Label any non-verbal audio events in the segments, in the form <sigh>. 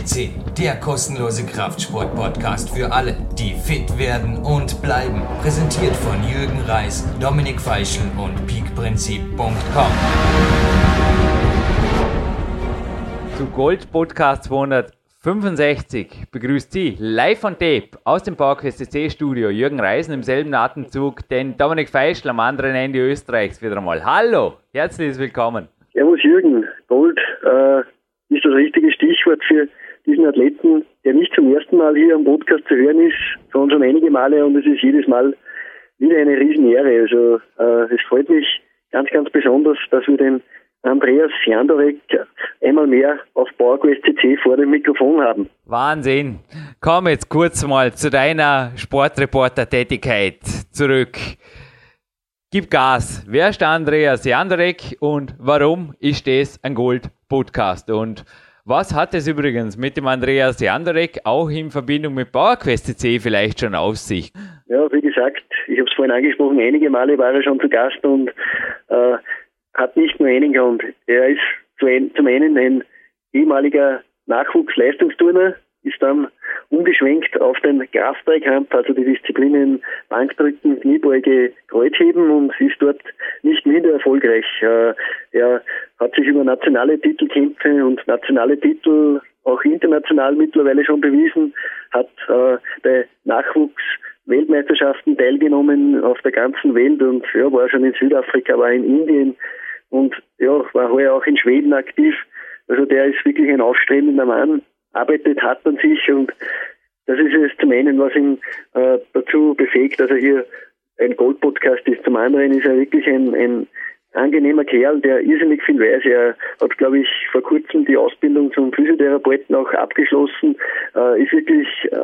FCC, der kostenlose Kraftsport-Podcast für alle, die fit werden und bleiben. Präsentiert von Jürgen Reis, Dominik Feischl und peakprinzip.com. Zu Gold Podcast 265 begrüßt Sie live on tape aus dem PowerQuest CC Studio Jürgen Reisen im selben Atemzug den Dominik Feischl am anderen Ende Österreichs wieder einmal. Hallo, herzlich willkommen. Servus Jürgen, Gold äh, ist das richtige Stichwort für diesen Athleten, der nicht zum ersten Mal hier am Podcast zu hören ist, sondern schon einige Male und es ist jedes Mal wieder eine Riesenehre. Also äh, es freut mich ganz, ganz besonders, dass wir den Andreas Jandorek einmal mehr auf PowerQuest CC vor dem Mikrofon haben. Wahnsinn. Komm jetzt kurz mal zu deiner Sportreporter-Tätigkeit zurück. Gib Gas. Wer ist der Andreas Jandorek und warum ist das ein Gold-Podcast? Und was hat es übrigens mit dem Andreas Jandorek auch in Verbindung mit PowerQuest C vielleicht schon auf sich? Ja, wie gesagt, ich habe es vorhin angesprochen, einige Male war er schon zu Gast und äh, hat nicht nur einen Grund. Er ist zum einen ein ehemaliger Nachwuchsleistungsturner, ist dann umgeschwenkt auf den Kraftdreikampf, also die Disziplinen Bankdrücken, Kniebeuge, Kreuzheben und ist dort nicht minder erfolgreich. Äh, er hat sich über nationale Titelkämpfe und nationale Titel auch international mittlerweile schon bewiesen, hat äh, bei Nachwuchs Weltmeisterschaften teilgenommen auf der ganzen Welt und ja, war schon in Südafrika, war in Indien und ja, war heuer auch in Schweden aktiv. Also der ist wirklich ein aufstrebender Mann arbeitet hat an sich und das ist es zum einen, was ihn äh, dazu befähigt, dass er hier ein Gold-Podcast ist. Zum anderen ist er wirklich ein, ein angenehmer Kerl, der irrsinnig viel weiß. Er hat, glaube ich, vor kurzem die Ausbildung zum Physiotherapeuten auch abgeschlossen, äh, ist wirklich äh,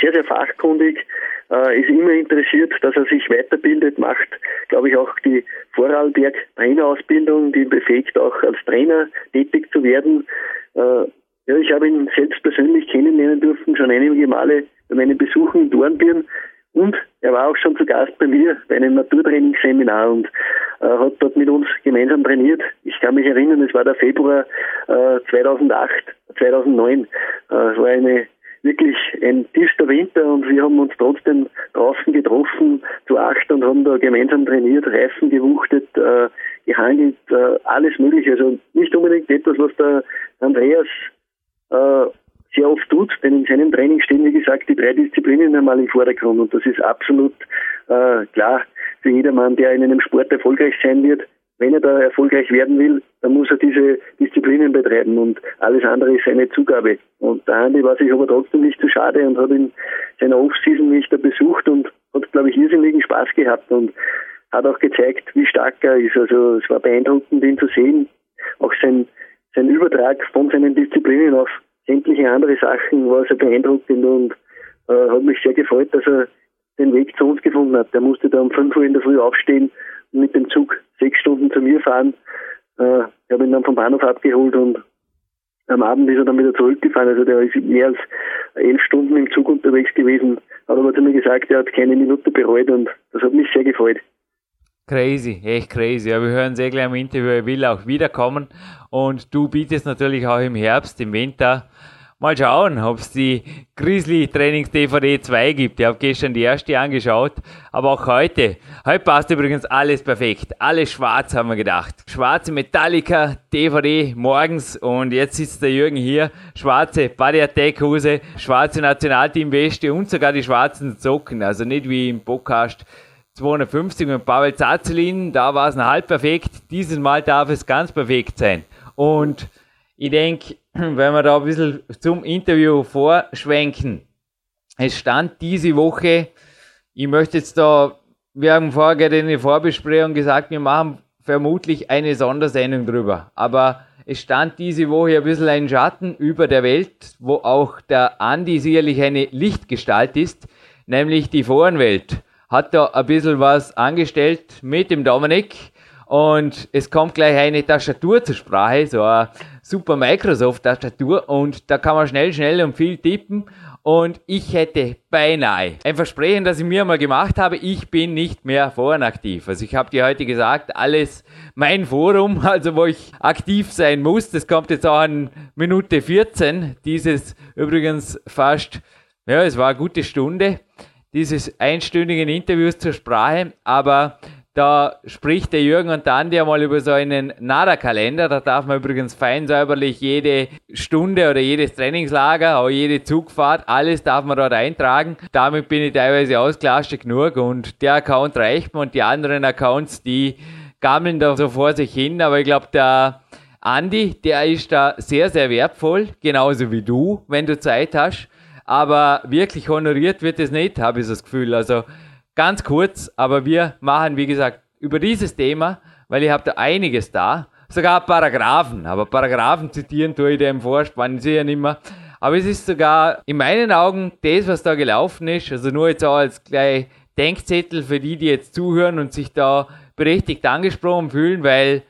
sehr, sehr fachkundig, äh, ist immer interessiert, dass er sich weiterbildet, macht, glaube ich, auch die Vorarlberg-Trainerausbildung, die befähigt auch als Trainer tätig zu werden. Ja, ich habe ihn selbst persönlich kennenlernen dürfen, schon einige Male bei meinen Besuchen in Dornbirn. Und er war auch schon zu Gast bei mir bei einem Naturtrainingsseminar und äh, hat dort mit uns gemeinsam trainiert. Ich kann mich erinnern, es war der Februar äh, 2008, 2009. Äh, es war eine wirklich ein tiefster Winter und wir haben uns trotzdem draußen getroffen zu acht und haben da gemeinsam trainiert, Reifen gewuchtet, äh, gehangelt, äh, alles mögliche. Also nicht unbedingt etwas, was der Andreas äh, sehr oft tut, denn in seinem Training stehen, wie gesagt, die drei Disziplinen einmal im Vordergrund und das ist absolut äh, klar für jedermann, der in einem Sport erfolgreich sein wird. Wenn er da erfolgreich werden will, dann muss er diese Disziplinen betreiben und alles andere ist seine Zugabe. Und der Andi war sich aber trotzdem nicht zu schade und hat in seiner Offseason mich da besucht und hat, glaube ich, irrsinnigen Spaß gehabt und hat auch gezeigt, wie stark er ist. Also es war beeindruckend, ihn zu sehen. Auch sein sein Übertrag von seinen Disziplinen auf sämtliche andere Sachen war sehr beeindruckend und äh, hat mich sehr gefreut, dass er den Weg zu uns gefunden hat. Der musste da um 5 Uhr in der Früh aufstehen und mit dem Zug sechs Stunden zu mir fahren. Äh, ich habe ihn dann vom Bahnhof abgeholt und am Abend ist er dann wieder zurückgefahren. Also der ist mehr als elf Stunden im Zug unterwegs gewesen. Hat aber zu mir gesagt, er hat keine Minute bereut und das hat mich sehr gefreut. Crazy, echt crazy. Ja, wir hören sehr gleich im Interview, er will auch wiederkommen. Und du bietest natürlich auch im Herbst, im Winter. Mal schauen, ob es die Grizzly Trainings DVD 2 gibt. Ich habe gestern die erste angeschaut, aber auch heute. Heute passt übrigens alles perfekt. Alles schwarz, haben wir gedacht. Schwarze Metallica DVD morgens und jetzt sitzt der Jürgen hier. Schwarze Body Attack Hose, schwarze Nationalteam Weste und sogar die schwarzen Socken. Also nicht wie im Podcast 250 mit Pavel Zazelin, da war es ein halb perfekt. Dieses Mal darf es ganz perfekt sein. Und ich denke, <clears throat> wenn wir da ein bisschen zum Interview vorschwenken, es stand diese Woche, ich möchte jetzt da, wir haben vorher in der Vorbesprechung gesagt, wir machen vermutlich eine Sondersendung drüber. Aber es stand diese Woche ein bisschen ein Schatten über der Welt, wo auch der Andi sicherlich eine Lichtgestalt ist, nämlich die Forenwelt hat da ein bisschen was angestellt mit dem Dominik. Und es kommt gleich eine Tastatur zur Sprache, so eine super Microsoft-Tastatur. Und da kann man schnell, schnell und viel tippen. und ich hätte beinahe ein Versprechen, das ich mir mal gemacht habe, ich bin nicht mehr forenaktiv. Also ich habe dir heute gesagt, alles mein Forum, <laughs> also wo ich aktiv sein muss, das kommt jetzt auch an Minute 14, dieses übrigens fast, ja, es war eine gute Stunde, dieses einstündigen Interviews zur Sprache, aber da spricht der Jürgen und der Andi einmal über so einen NADA-Kalender. Da darf man übrigens fein säuberlich jede Stunde oder jedes Trainingslager, auch jede Zugfahrt, alles darf man dort eintragen. Damit bin ich teilweise ausgelastet genug und der Account reicht mir und die anderen Accounts, die gammeln da so vor sich hin. Aber ich glaube, der Andi, der ist da sehr, sehr wertvoll, genauso wie du, wenn du Zeit hast. Aber wirklich honoriert wird es nicht, habe ich das Gefühl. Also Ganz kurz, aber wir machen, wie gesagt, über dieses Thema, weil ich habe da einiges da, sogar Paragraphen, aber Paragraphen zitieren tue ich dem Vorspann sicher nicht mehr. Aber es ist sogar in meinen Augen das, was da gelaufen ist, also nur jetzt auch als gleich Denkzettel für die, die jetzt zuhören und sich da berechtigt angesprochen fühlen, weil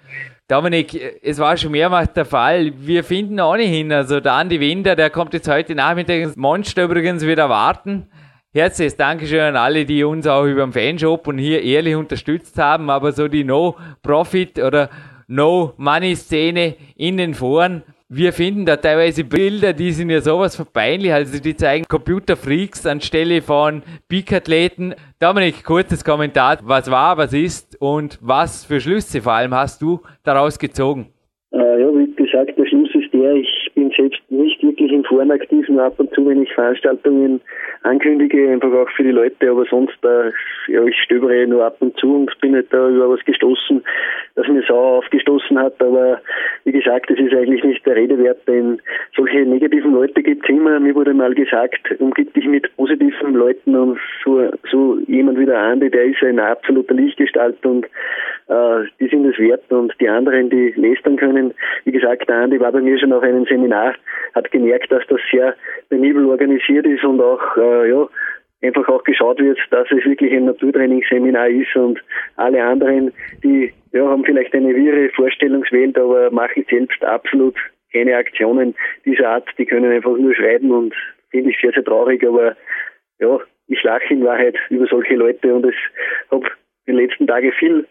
Dominik, es war schon mehrmals der Fall. Wir finden auch nicht hin. Also der Andi Winder, der kommt jetzt heute Nachmittag ins Monster übrigens wieder warten. Herzliches Dankeschön an alle, die uns auch über den Fanshop und hier ehrlich unterstützt haben, aber so die No-Profit oder No-Money-Szene in den Foren, wir finden da teilweise Bilder, die sind ja sowas verbeinlich, also die zeigen Computerfreaks anstelle von Peak-Athleten. Dominik, kurzes Kommentar, was war, was ist und was für Schlüsse vor allem hast du daraus gezogen? Äh, ja, wie gesagt, der Schluss ist der, ich bin selbst nicht wirklich im Foren aktiv, nur ab und zu, wenn ich Veranstaltungen ankündige, einfach auch für die Leute, aber sonst, äh, ja, ich stöbere nur ab und zu und bin nicht da über was gestoßen, das mir sauer aufgestoßen hat, aber wie gesagt, das ist eigentlich nicht der Rede wert, denn solche negativen Leute gibt es immer. Mir wurde mal gesagt, umgib dich mit positiven Leuten und so, so jemand wie der Andi, der ist ein absoluter Lichtgestalt und äh, die sind es wert und die anderen, die lästern können. Wie gesagt, der Andi war bei mir schon auf einem Seminar, hat gemerkt, dass das sehr penibel organisiert ist und auch äh, ja, einfach auch geschaut wird, dass es wirklich ein Naturtrainingsseminar ist und alle anderen, die ja, haben vielleicht eine wirre Vorstellungswelt, aber machen selbst absolut keine Aktionen dieser Art. Die können einfach nur schreiben und finde ich sehr, sehr traurig, aber ja, ich lache in Wahrheit über solche Leute und es habe in den letzten Tagen viel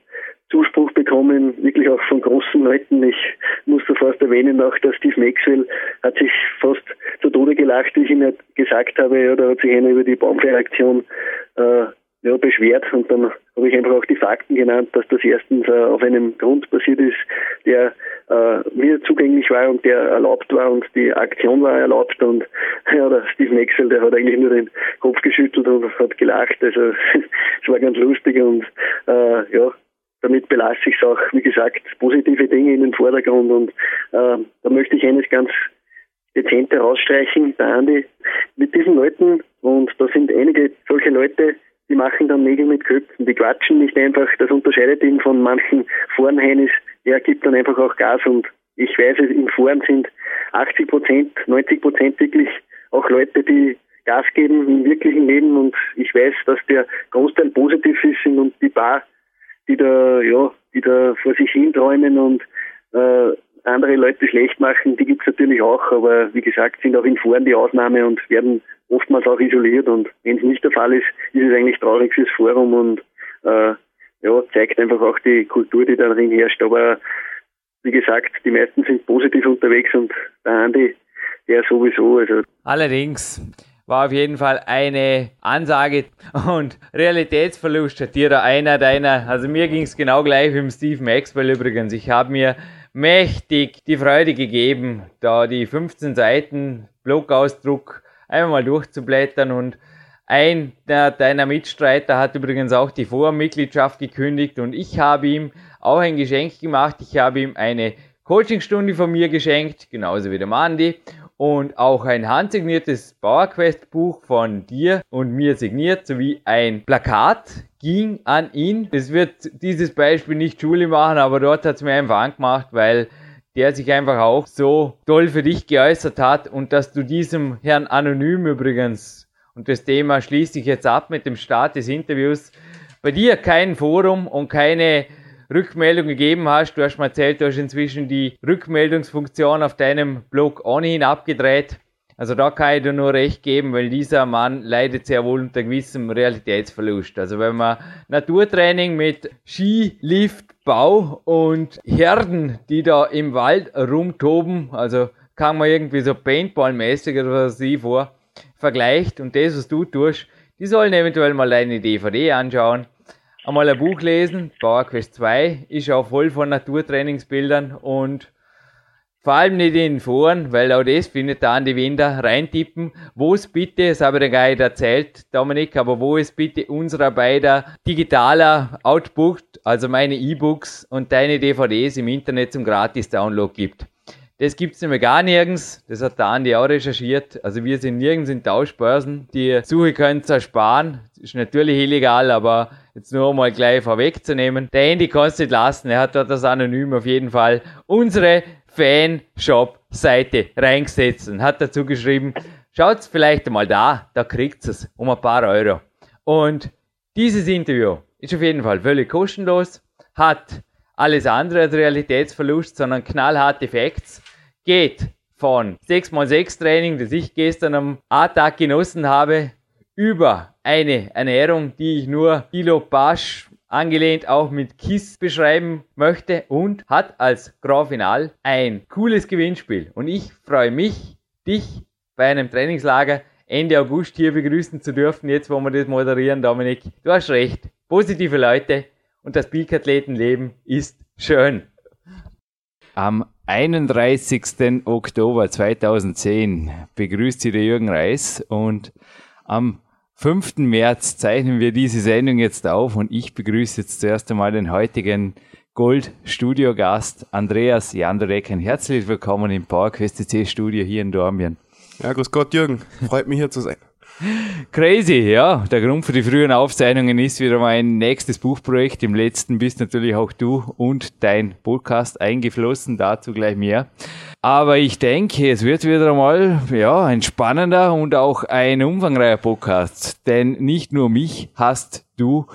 Zuspruch bekommen, wirklich auch von großen Leuten. Ich muss da fast erwähnen, auch der Steve Maxwell hat sich fast zu Tode gelacht, wie ich ihm gesagt habe, ja, da hat sich einer über die Baumfeueraktion äh, ja, beschwert. Und dann habe ich einfach auch die Fakten genannt, dass das erstens äh, auf einem Grund passiert ist, der äh, mir zugänglich war und der erlaubt war und die Aktion war erlaubt. Und ja, der Steve Maxwell, der hat eigentlich nur den Kopf geschüttelt und hat gelacht, also <laughs> es war ganz lustig und äh, ja, damit belasse ich es auch, wie gesagt, positive Dinge in den Vordergrund und äh, da möchte ich eines ganz dezent herausstreichen, der Andi, mit diesen Leuten und da sind einige solche Leute, die machen dann Nägel mit Köpfen, die quatschen nicht einfach, das unterscheidet ihn von manchen Forenheinis, er gibt dann einfach auch Gas und ich weiß in Foren sind 80 Prozent, 90 Prozent wirklich auch Leute, die Gas geben im wirklichen Leben und ich weiß, dass der Großteil positiv ist und die paar die da, ja, die da vor sich hin träumen und äh, andere Leute schlecht machen, die gibt's natürlich auch, aber wie gesagt, sind auch in Foren die Ausnahme und werden oftmals auch isoliert und wenn es nicht der Fall ist, ist es eigentlich traurig fürs Forum und äh, ja, zeigt einfach auch die Kultur, die da drin herrscht. Aber wie gesagt, die meisten sind positiv unterwegs und der Andi, der sowieso. Also. Allerdings, war auf jeden Fall eine Ansage und Realitätsverlust hat dir da einer deiner, also mir ging es genau gleich wie im Steve Maxwell übrigens. Ich habe mir mächtig die Freude gegeben, da die 15 Seiten Blogausdruck einmal mal durchzublättern und ein deiner Mitstreiter hat übrigens auch die Vormitgliedschaft gekündigt und ich habe ihm auch ein Geschenk gemacht. Ich habe ihm eine Coachingstunde von mir geschenkt, genauso wie der Mandy und auch ein handsigniertes Bauerquest Buch von dir und mir signiert sowie ein Plakat ging an ihn. Es wird dieses Beispiel nicht Schule machen, aber dort hat es mir einfach angemacht, weil der sich einfach auch so toll für dich geäußert hat und dass du diesem Herrn Anonym übrigens, und das Thema schließe ich jetzt ab mit dem Start des Interviews, bei dir kein Forum und keine Rückmeldung gegeben hast. Du hast mir erzählt, du hast inzwischen die Rückmeldungsfunktion auf deinem Blog ohnehin abgedreht. Also da kann ich dir nur recht geben, weil dieser Mann leidet sehr wohl unter gewissem Realitätsverlust. Also wenn man Naturtraining mit Ski, Lift, Bau und Herden, die da im Wald rumtoben, also kann man irgendwie so Paintball-mäßig oder was ich vor, vergleicht und das, was du tust, die sollen eventuell mal deine DVD anschauen, einmal ein Buch lesen, Power Quest 2 ist auch voll von Naturtrainingsbildern und vor allem nicht in den Foren, weil auch das findet da an die Wände reintippen. Wo es bitte, das habe ich dir gar nicht erzählt, Dominik, aber wo es bitte unserer beider digitaler Output, also meine E-Books und deine DVDs im Internet zum Gratis-Download gibt. Das gibt es nämlich gar nirgends. Das hat der Andi auch recherchiert. Also wir sind nirgends in Tauschbörsen. Die Suche könnt ihr ersparen. Ist natürlich illegal, aber jetzt nur mal gleich vorwegzunehmen. Der Andy kannst du nicht lassen. Er hat dort das Anonym auf jeden Fall unsere Fanshop-Seite reingesetzt und hat dazu geschrieben, schaut vielleicht mal da, da kriegt es um ein paar Euro. Und dieses Interview ist auf jeden Fall völlig kostenlos, hat alles andere als Realitätsverlust, sondern knallharte Facts, geht von 6x6 Training, das ich gestern am A-Tag genossen habe, über eine Ernährung, die ich nur Kilo Basch angelehnt auch mit KISS beschreiben möchte und hat als Grand Final ein cooles Gewinnspiel. Und ich freue mich, dich bei einem Trainingslager Ende August hier begrüßen zu dürfen, jetzt wo wir das moderieren, Dominik. Du hast recht, positive Leute und das Peak-Athletenleben ist schön. Am 31. Oktober 2010 begrüßt Sie der Jürgen Reis und am 5. März zeichnen wir diese Sendung jetzt auf und ich begrüße jetzt zuerst einmal den heutigen Gold-Studio-Gast Andreas Jandorek. Herzlich willkommen im PowerQuest C Studio hier in Dormien. Ja, grüß Gott, Jürgen. Freut mich hier zu sein. Crazy, ja. Der Grund für die frühen Aufzeichnungen ist wieder mein nächstes Buchprojekt. Im letzten bist natürlich auch du und dein Podcast eingeflossen, dazu gleich mehr. Aber ich denke, es wird wieder einmal ja, ein spannender und auch ein umfangreicher Podcast. Denn nicht nur mich hast du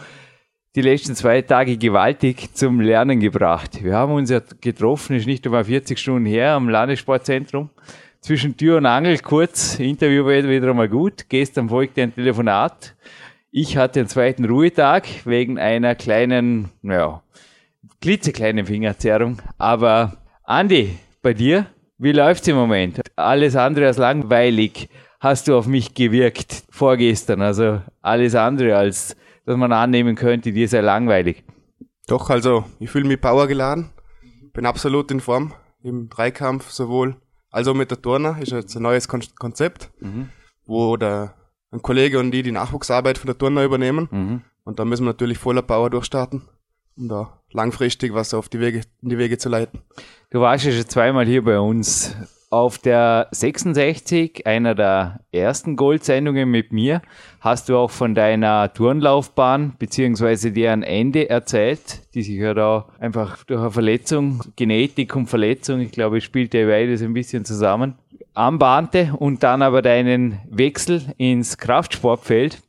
die letzten zwei Tage gewaltig zum Lernen gebracht. Wir haben uns ja getroffen, ist nicht einmal 40 Stunden her am Landessportzentrum. Zwischen Tür und Angel kurz, Interview war wieder einmal gut. Gestern folgte ein Telefonat. Ich hatte einen zweiten Ruhetag wegen einer kleinen, naja, klitzekleinen Fingerzerrung. Aber Andi, bei dir? Wie läuft's im Moment? Alles andere als langweilig hast du auf mich gewirkt vorgestern. Also alles andere als, dass man annehmen könnte, dir sei langweilig. Doch, also ich fühle mich powergeladen, bin absolut in Form im Dreikampf sowohl als auch mit der Turner. Ist jetzt ein neues Kon Konzept, mhm. wo der ein Kollege und die die Nachwuchsarbeit von der Turner übernehmen. Mhm. Und da müssen wir natürlich voller Power durchstarten um da langfristig was auf die Wege, in die Wege zu leiten. Du warst ja schon zweimal hier bei uns. Auf der 66, einer der ersten Goldsendungen mit mir, hast du auch von deiner Turnlaufbahn bzw. deren Ende erzählt, die sich ja da einfach durch eine Verletzung, Genetik und Verletzung, ich glaube, spielt ja beides ein bisschen zusammen, anbahnte und dann aber deinen Wechsel ins Kraftsportfeld.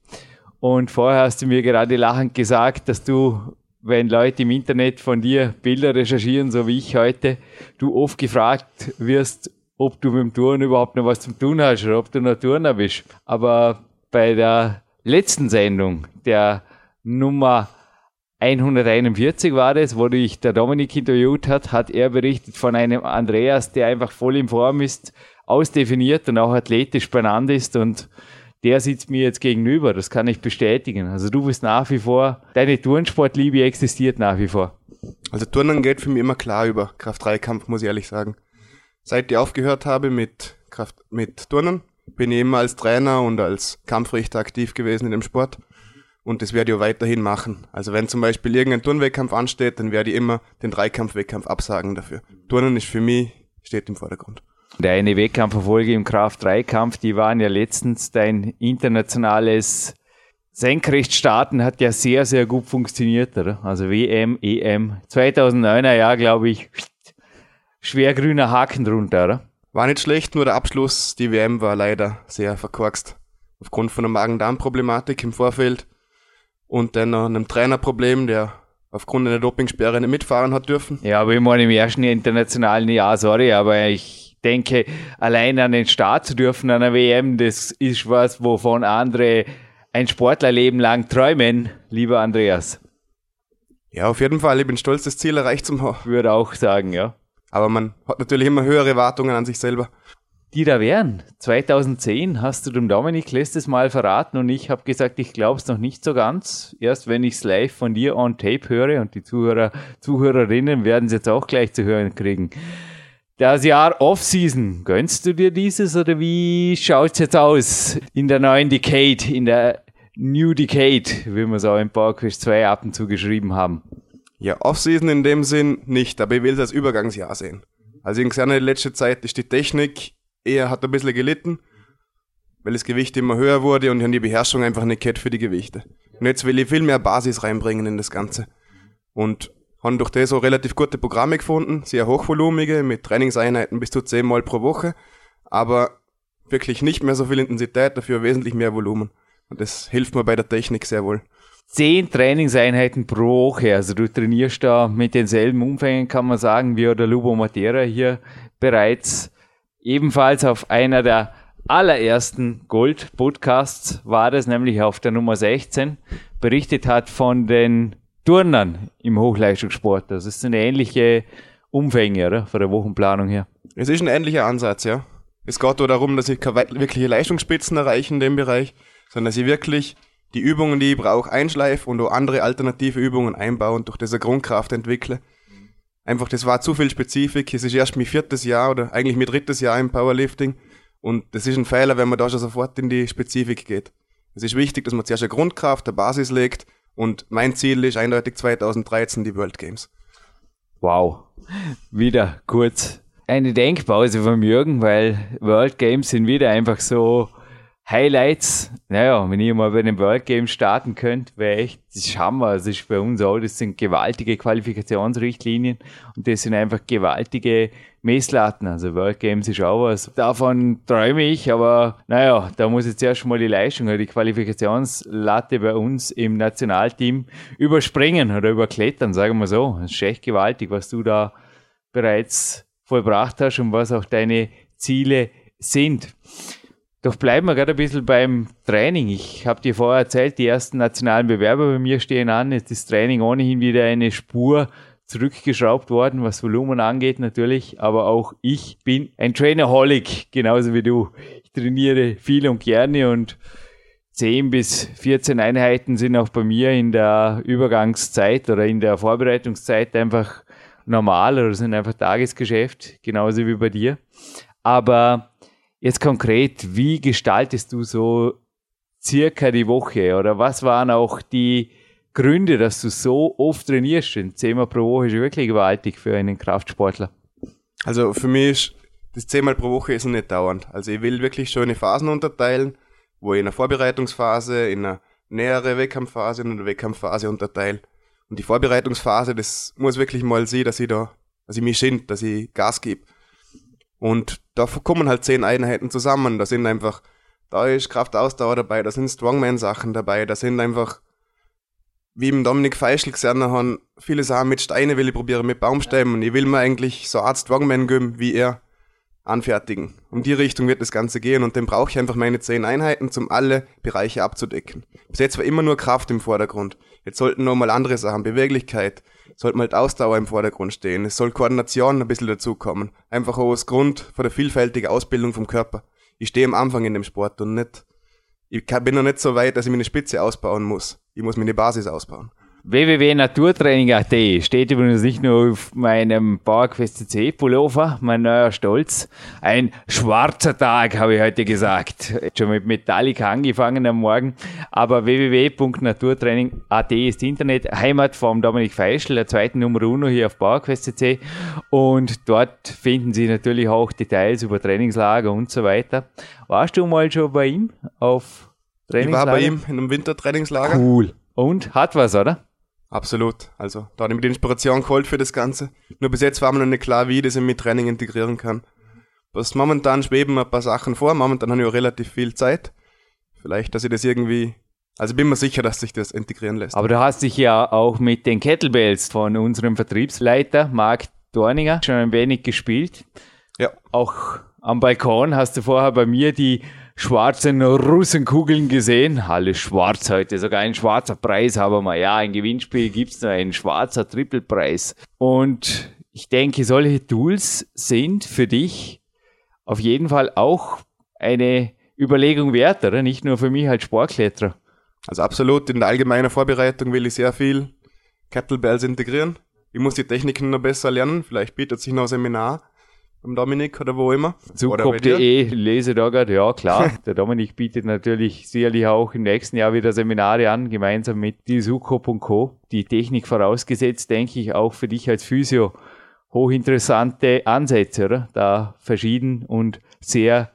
Und vorher hast du mir gerade lachend gesagt, dass du wenn Leute im Internet von dir Bilder recherchieren, so wie ich heute, du oft gefragt wirst, ob du mit dem Touren überhaupt noch was zu tun hast oder ob du noch Turner bist. Aber bei der letzten Sendung, der Nummer 141 war das, wo dich der Dominik interviewt hat, hat er berichtet von einem Andreas, der einfach voll in Form ist, ausdefiniert und auch athletisch beieinander ist und der sitzt mir jetzt gegenüber. Das kann ich bestätigen. Also du bist nach wie vor, deine Turnsportliebe existiert nach wie vor. Also Turnen geht für mich immer klar über Kraft-3-Kampf, muss ich ehrlich sagen. Seit ich aufgehört habe mit Kraft, mit Turnen, bin ich immer als Trainer und als Kampfrichter aktiv gewesen in dem Sport. Und das werde ich auch weiterhin machen. Also wenn zum Beispiel irgendein Turnwettkampf ansteht, dann werde ich immer den Dreikampf-Wettkampf absagen dafür. Turnen ist für mich, steht im Vordergrund. Deine Wettkampferfolge im Kraft-3-Kampf, die waren ja letztens dein internationales Senkrechtstarten hat ja sehr, sehr gut funktioniert, oder? Also WM, EM. 2009er Jahr, glaube ich, schwer grüner Haken drunter, oder? War nicht schlecht, nur der Abschluss, die WM war leider sehr verkorkst. Aufgrund von einer Magen-Darm-Problematik im Vorfeld und dann noch einem Trainerproblem, der aufgrund einer Dopingsperre nicht mitfahren hat dürfen. Ja, aber ich meine im ersten internationalen Jahr, sorry, aber ich denke, allein an den Start zu dürfen an der WM, das ist was, wovon andere ein Sportlerleben lang träumen, lieber Andreas. Ja, auf jeden Fall. Ich bin stolz, das Ziel erreicht zu haben. Würde auch sagen, ja. Aber man hat natürlich immer höhere Erwartungen an sich selber. Die da wären. 2010 hast du dem Dominik letztes Mal verraten und ich habe gesagt, ich glaube es noch nicht so ganz. Erst wenn ich es live von dir on tape höre und die Zuhörer, Zuhörerinnen werden es jetzt auch gleich zu hören kriegen. Das Jahr Off-Season, gönnst du dir dieses oder wie schaut es jetzt aus in der neuen Decade, in der New Decade, wie wir es auch im PowerQuest 2 ab und zu geschrieben haben? Ja, Off-Season in dem Sinn nicht, aber ich will es als Übergangsjahr sehen. Also in seiner letzten Zeit ist die Technik eher hat ein bisschen gelitten, weil das Gewicht immer höher wurde und ich die Beherrschung einfach nicht gehabt für die Gewichte. Und jetzt will ich viel mehr Basis reinbringen in das Ganze. Und haben durch das auch relativ gute Programme gefunden, sehr hochvolumige, mit Trainingseinheiten bis zu zehnmal pro Woche, aber wirklich nicht mehr so viel Intensität, dafür wesentlich mehr Volumen. Und das hilft mir bei der Technik sehr wohl. Zehn Trainingseinheiten pro Woche, also du trainierst da mit denselben Umfängen, kann man sagen, wie der Lubo Matera hier bereits. Ebenfalls auf einer der allerersten Gold-Podcasts war das, nämlich auf der Nummer 16, berichtet hat von den Turnern im Hochleistungssport. Das ist eine ähnliche Umfänge, oder? Von der Wochenplanung her. Es ist ein ähnlicher Ansatz, ja. Es geht darum, dass ich keine wirkliche Leistungsspitzen erreiche in dem Bereich, sondern dass ich wirklich die Übungen, die ich brauche, einschleife und auch andere alternative Übungen einbaue und durch diese Grundkraft entwickle. Einfach, das war zu viel Spezifik. Es ist erst mein viertes Jahr oder eigentlich mein drittes Jahr im Powerlifting. Und das ist ein Fehler, wenn man da schon sofort in die Spezifik geht. Es ist wichtig, dass man zuerst eine Grundkraft, eine Basis legt und mein Ziel ist eindeutig 2013 die World Games. Wow. Wieder kurz eine Denkpause von Jürgen, weil World Games sind wieder einfach so Highlights. Naja, wenn ihr mal bei den World Games starten könnt, wäre echt, das ist Hammer. Das ist bei uns auch, das sind gewaltige Qualifikationsrichtlinien und das sind einfach gewaltige Messlatten. Also World Games ist auch was. Davon träume ich, aber naja, da muss jetzt erst mal die Leistung oder die Qualifikationslatte bei uns im Nationalteam überspringen oder überklettern, sagen wir so. Das ist echt gewaltig, was du da bereits vollbracht hast und was auch deine Ziele sind. Doch bleiben wir gerade ein bisschen beim Training. Ich habe dir vorher erzählt, die ersten nationalen Bewerber bei mir stehen an. Jetzt ist Training ohnehin wieder eine Spur zurückgeschraubt worden, was Volumen angeht natürlich, aber auch ich bin ein Trainerholic, genauso wie du. Ich trainiere viel und gerne und 10 bis 14 Einheiten sind auch bei mir in der Übergangszeit oder in der Vorbereitungszeit einfach normal oder sind einfach Tagesgeschäft, genauso wie bei dir. Aber jetzt konkret, wie gestaltest du so circa die Woche oder was waren auch die Gründe, dass du so oft trainierst? Denn zehnmal pro Woche ist wirklich gewaltig für einen Kraftsportler. Also für mich ist das zehnmal pro Woche ist nicht dauernd. Also ich will wirklich schöne Phasen unterteilen, wo ich in einer Vorbereitungsphase, in einer nähere Wettkampfphase und in einer Wettkampfphase unterteile. Und die Vorbereitungsphase, das muss wirklich mal sehen, dass ich da, dass ich mich schind, dass ich Gas gebe. Und da kommen halt zehn Einheiten zusammen. Da sind einfach, da ist Kraftausdauer dabei, da sind Strongman-Sachen dabei, da sind einfach wie im Dominik Feischl gesehen haben, viele Sachen mit Steine will ich probieren, mit Baumstämmen. Ich will mir eigentlich so eine Art Strongman geben, wie er anfertigen. Um die Richtung wird das Ganze gehen und dann brauche ich einfach meine zehn Einheiten, um alle Bereiche abzudecken. Bis jetzt war immer nur Kraft im Vordergrund. Jetzt sollten nochmal andere Sachen, Beweglichkeit, sollte mal Ausdauer im Vordergrund stehen. Es soll Koordination ein bisschen dazukommen. Einfach aus Grund von der vielfältigen Ausbildung vom Körper. Ich stehe am Anfang in dem Sport und nicht, ich bin noch nicht so weit, dass ich meine Spitze ausbauen muss ich muss meine Basis ausbauen. www.naturtraining.at steht übrigens nicht nur auf meinem PowerQuest CC Pullover, mein neuer Stolz. Ein schwarzer Tag, habe ich heute gesagt. Schon mit Metallica angefangen am Morgen. Aber www.naturtraining.at ist Internet Heimat vom Dominik Feischl, der zweiten Nummer uno hier auf PowerQuest CC. Und dort finden Sie natürlich auch Details über Trainingslager und so weiter. Warst du mal schon bei ihm auf ich war bei ihm in einem Wintertrainingslager. Cool. Und hat was, oder? Absolut. Also, da habe ich mir die Inspiration geholt für das Ganze. Nur bis jetzt war mir noch nicht klar, wie ich das in mein Training integrieren kann. Was momentan schweben ein paar Sachen vor. Momentan habe ich auch relativ viel Zeit. Vielleicht, dass ich das irgendwie also bin mir sicher, dass sich das integrieren lässt. Aber du hast dich ja auch mit den Kettlebells von unserem Vertriebsleiter Marc Dorninger schon ein wenig gespielt. Ja. Auch am Balkon hast du vorher bei mir die schwarzen Russenkugeln gesehen. Alles schwarz heute, sogar ein schwarzer Preis haben wir. Ja, ein Gewinnspiel gibt's noch, ein schwarzer Trippelpreis. Und ich denke, solche Tools sind für dich auf jeden Fall auch eine Überlegung wert, oder? Nicht nur für mich als Sportkletterer. Also absolut, in der allgemeinen Vorbereitung will ich sehr viel Kettlebells integrieren. Ich muss die Techniken noch besser lernen. Vielleicht bietet sich noch ein Seminar beim Dominik oder wo immer. Zugkopf.de, lese da gerade, ja klar. <laughs> Der Dominik bietet natürlich sicherlich auch im nächsten Jahr wieder Seminare an, gemeinsam mit die Sukop und Co. Die Technik vorausgesetzt, denke ich, auch für dich als Physio hochinteressante Ansätze, oder? Da verschieden und sehr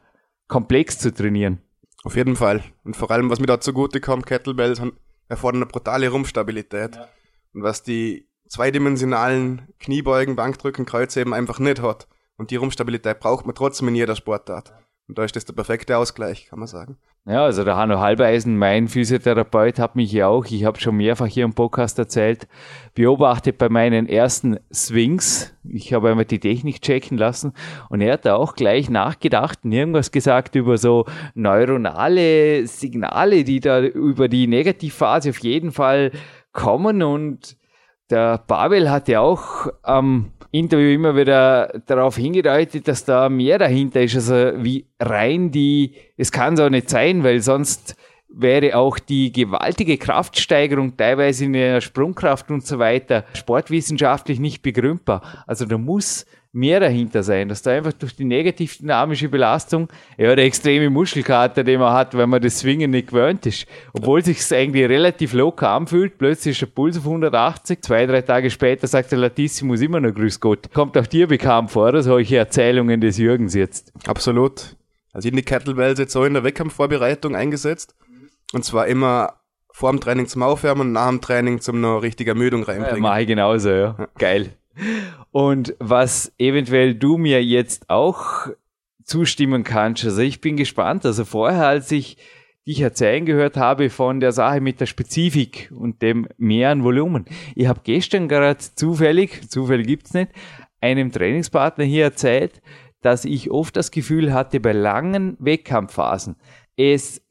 komplex zu trainieren. Auf jeden Fall. Und vor allem, was mir da zugute kommt, Kettlebells erfordern eine brutale Rumpfstabilität. Ja. Und was die zweidimensionalen Kniebeugen, Bankdrücken, Kreuze eben einfach nicht hat. Und die Rumpfstabilität braucht man trotzdem in jeder Sportart. Und da ist das der perfekte Ausgleich, kann man sagen. Ja, also der Hanno Halbeisen, mein Physiotherapeut, hat mich ja auch, ich habe schon mehrfach hier im Podcast erzählt, beobachtet bei meinen ersten Swings. Ich habe einmal die Technik checken lassen und er hat da auch gleich nachgedacht und irgendwas gesagt über so neuronale Signale, die da über die Negativphase auf jeden Fall kommen und der Pavel hat ja auch am Interview immer wieder darauf hingedeutet, dass da mehr dahinter ist, also wie rein die, es kann so nicht sein, weil sonst wäre auch die gewaltige Kraftsteigerung teilweise in der Sprungkraft und so weiter sportwissenschaftlich nicht begründbar. Also da muss mehr dahinter sein, dass da einfach durch die negativ dynamische Belastung, ja, der extreme Muschelkater, den man hat, weil man das Swingen nicht gewöhnt ist, obwohl sich es eigentlich relativ locker anfühlt, plötzlich ist der Puls auf 180, zwei, drei Tage später sagt der Latissimus immer noch Grüß Gott. Kommt auch dir bekannt vor, solche Erzählungen des Jürgens jetzt? Absolut. Also ich die Kettlebells jetzt so in der Wettkampfvorbereitung eingesetzt und zwar immer vor dem Training zum Aufwärmen und nach dem Training zum noch richtig Ermüdung reinbringen. Ja, mache ich genauso, ja. ja. Geil. Und was eventuell du mir jetzt auch zustimmen kannst, also ich bin gespannt. Also vorher, als ich dich erzählen gehört habe von der Sache mit der Spezifik und dem mehr Volumen. Ich habe gestern gerade zufällig, zufällig gibt's nicht, einem Trainingspartner hier erzählt, dass ich oft das Gefühl hatte, bei langen Wettkampfphasen, es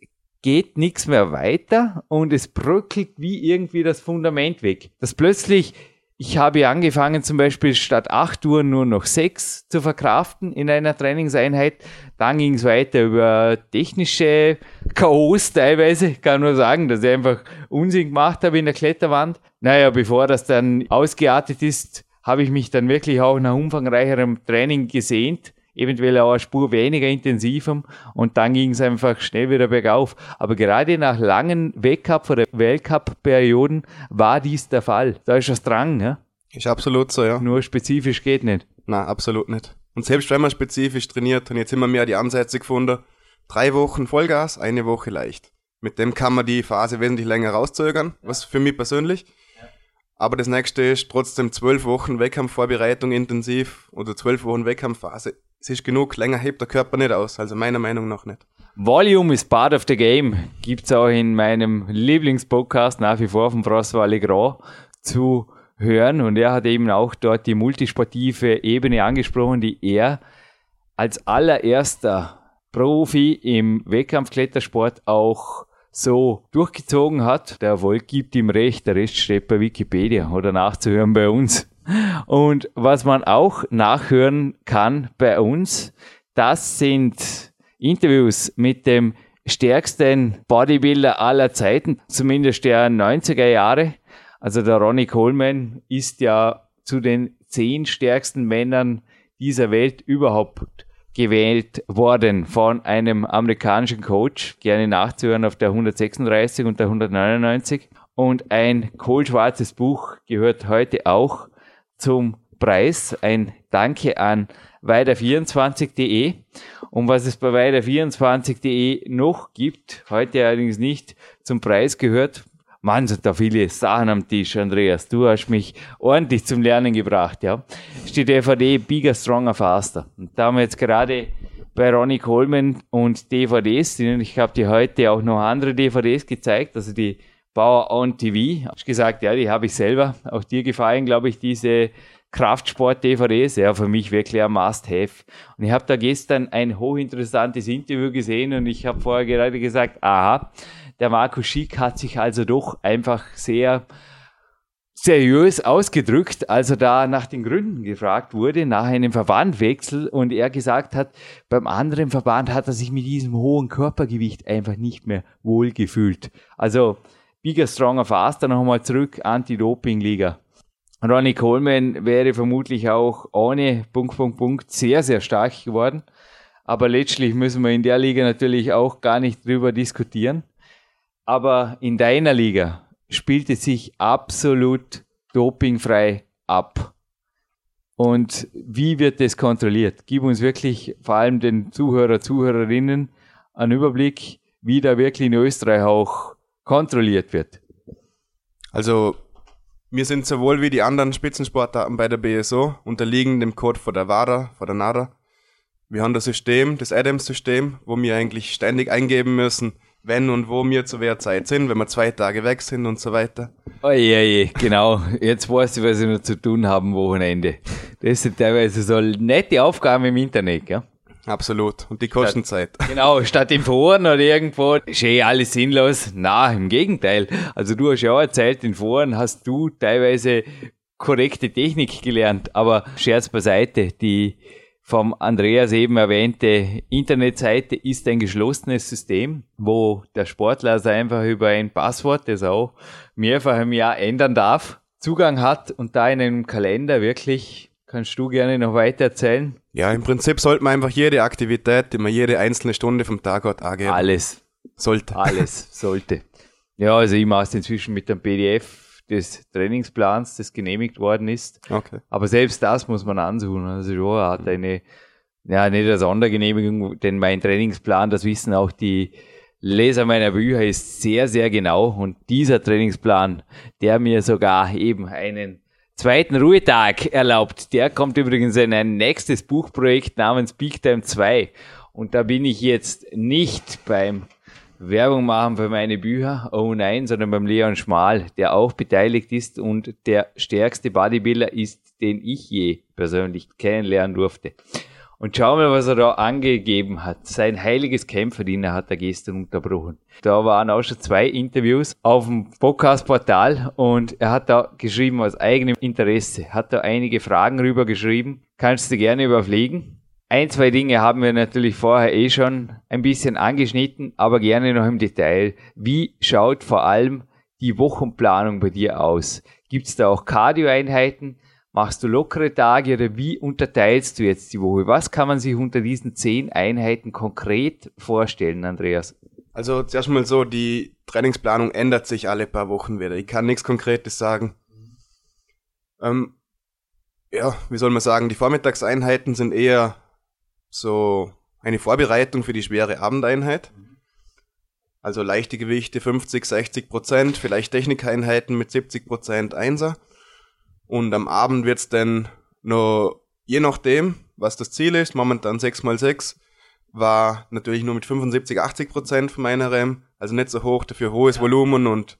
geht nichts mehr weiter und es bröckelt wie irgendwie das Fundament weg. Dass plötzlich ich habe angefangen, zum Beispiel statt acht Uhr nur noch sechs zu verkraften in einer Trainingseinheit. Dann ging es weiter über technische Chaos teilweise. Ich kann nur sagen, dass ich einfach Unsinn gemacht habe in der Kletterwand. Naja, bevor das dann ausgeartet ist, habe ich mich dann wirklich auch nach umfangreicherem Training gesehnt eventuell auch eine Spur weniger intensivem und dann ging es einfach schnell wieder bergauf. Aber gerade nach langen Weltcup- oder Weltcup-Perioden war dies der Fall. Da ist das dran, ja? Ist absolut so, ja. Nur spezifisch geht nicht. Na, absolut nicht. Und selbst wenn man spezifisch trainiert, und jetzt immer mehr die Ansätze gefunden, drei Wochen Vollgas, eine Woche leicht. Mit dem kann man die Phase wesentlich länger rauszögern, was für mich persönlich. Aber das nächste ist trotzdem zwölf Wochen Wettkampfvorbereitung intensiv oder zwölf Wochen Wettkampfphase es ist genug, länger hebt der Körper nicht aus, also meiner Meinung nach nicht. Volume is part of the game. Gibt's auch in meinem Lieblingspodcast nach wie vor von François Legrand zu hören und er hat eben auch dort die multisportive Ebene angesprochen, die er als allererster Profi im Wettkampfklettersport auch so durchgezogen hat. Der Erfolg gibt ihm recht, der Rest steht bei Wikipedia oder nachzuhören bei uns. Und was man auch nachhören kann bei uns, das sind Interviews mit dem stärksten Bodybuilder aller Zeiten, zumindest der 90er Jahre. Also der Ronnie Coleman ist ja zu den zehn stärksten Männern dieser Welt überhaupt gewählt worden von einem amerikanischen Coach, gerne nachzuhören auf der 136 und der 199. Und ein kohlschwarzes Buch gehört heute auch zum Preis. Ein Danke an weiter24.de. Und was es bei weiter24.de noch gibt, heute allerdings nicht zum Preis gehört. Mann, sind da viele Sachen am Tisch, Andreas. Du hast mich ordentlich zum Lernen gebracht, ja. Die DVD Bigger, Stronger, Faster. Und da haben wir jetzt gerade bei Ronnie Coleman und DVDs, ich habe dir heute auch noch andere DVDs gezeigt, also die Power on TV. Hast gesagt, ja, die habe ich selber. Auch dir gefallen, glaube ich, diese Kraftsport-DVDs, ja, für mich wirklich ein Must-Have. Und ich habe da gestern ein hochinteressantes Interview gesehen und ich habe vorher gerade gesagt, aha, der Marco Schick hat sich also doch einfach sehr seriös ausgedrückt, als er da nach den Gründen gefragt wurde, nach einem Verbandwechsel und er gesagt hat, beim anderen Verband hat er sich mit diesem hohen Körpergewicht einfach nicht mehr wohlgefühlt. Also Bigger, Stronger, Faster nochmal zurück, Anti-Doping-Liga. Ronnie Coleman wäre vermutlich auch ohne Punkt, Punkt, Punkt sehr, sehr stark geworden. Aber letztlich müssen wir in der Liga natürlich auch gar nicht drüber diskutieren. Aber in deiner Liga spielt es sich absolut dopingfrei ab. Und wie wird das kontrolliert? Gib uns wirklich vor allem den Zuhörer, Zuhörerinnen einen Überblick, wie da wirklich in Österreich auch kontrolliert wird. Also, wir sind sowohl wie die anderen Spitzensportarten bei der BSO unterliegen dem Code von der WADA, von der NADA. Wir haben das System, das Adams-System, wo wir eigentlich ständig eingeben müssen, wenn und wo wir zu wer Zeit sind, wenn wir zwei Tage weg sind und so weiter. Oje, genau. Jetzt weiß ich, was ich noch zu tun haben am Wochenende. Das sind teilweise so nette Aufgaben im Internet, gell? Absolut. Und die kosten Zeit. <laughs> Genau, statt in Foren oder irgendwo, ist eh alles sinnlos. Na, im Gegenteil. Also du hast ja auch erzählt, in Foren hast du teilweise korrekte Technik gelernt, aber Scherz beiseite, die vom Andreas eben erwähnte Internetseite ist ein geschlossenes System, wo der Sportler also einfach über ein Passwort, das auch mehrfach im Jahr ändern darf, Zugang hat und da in einem Kalender wirklich, kannst du gerne noch weiter erzählen? Ja, im Prinzip sollte man einfach jede Aktivität, die man jede einzelne Stunde vom Tag hat, angeben. Alles. Sollte. Alles, sollte. Ja, also ich mache es inzwischen mit dem PDF des Trainingsplans, das genehmigt worden ist. Okay. Aber selbst das muss man ansuchen. Also ja, hat eine, ja, nicht eine Sondergenehmigung, denn mein Trainingsplan, das wissen auch die Leser meiner Bücher, ist sehr, sehr genau. Und dieser Trainingsplan, der mir sogar eben einen zweiten Ruhetag erlaubt, der kommt übrigens in ein nächstes Buchprojekt namens Peak Time 2. Und da bin ich jetzt nicht beim Werbung machen für meine Bücher. Oh nein, sondern beim Leon Schmal, der auch beteiligt ist und der stärkste Bodybuilder ist, den ich je persönlich kennenlernen durfte. Und schau mal, was er da angegeben hat. Sein heiliges Kämpferdiener hat er gestern unterbrochen. Da waren auch schon zwei Interviews auf dem Podcast-Portal und er hat da geschrieben aus eigenem Interesse, hat da einige Fragen rüber geschrieben. Kannst du gerne überfliegen. Ein, zwei Dinge haben wir natürlich vorher eh schon ein bisschen angeschnitten, aber gerne noch im Detail. Wie schaut vor allem die Wochenplanung bei dir aus? Gibt es da auch Cardio-Einheiten? Machst du lockere Tage oder wie unterteilst du jetzt die Woche? Was kann man sich unter diesen zehn Einheiten konkret vorstellen, Andreas? Also zuerst mal so, die Trainingsplanung ändert sich alle paar Wochen wieder. Ich kann nichts Konkretes sagen. Ähm, ja, wie soll man sagen, die Vormittagseinheiten sind eher so eine Vorbereitung für die schwere Abendeinheit. Also leichte Gewichte 50, 60 Prozent, vielleicht Technikeinheiten mit 70 Prozent Einser. Und am Abend wird's dann noch, je nachdem, was das Ziel ist, momentan 6x6, war natürlich nur mit 75, 80 Prozent von meiner RAM, also nicht so hoch, dafür hohes ja. Volumen und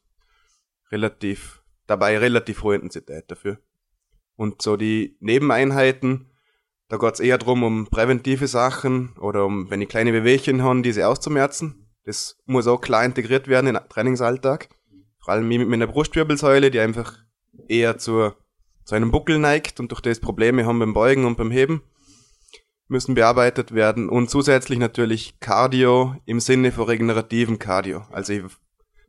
relativ, dabei relativ hohe Intensität dafür. Und so die Nebeneinheiten, da geht's eher drum um präventive Sachen oder um, wenn ich kleine Bewegchen habe, diese auszumerzen. Das muss auch klar integriert werden in den Trainingsalltag. Vor allem mit meiner Brustwirbelsäule, die einfach eher zur, zu einem Buckel neigt und durch das Probleme haben beim Beugen und beim Heben, müssen bearbeitet werden. Und zusätzlich natürlich Cardio im Sinne von regenerativen Cardio. Also ich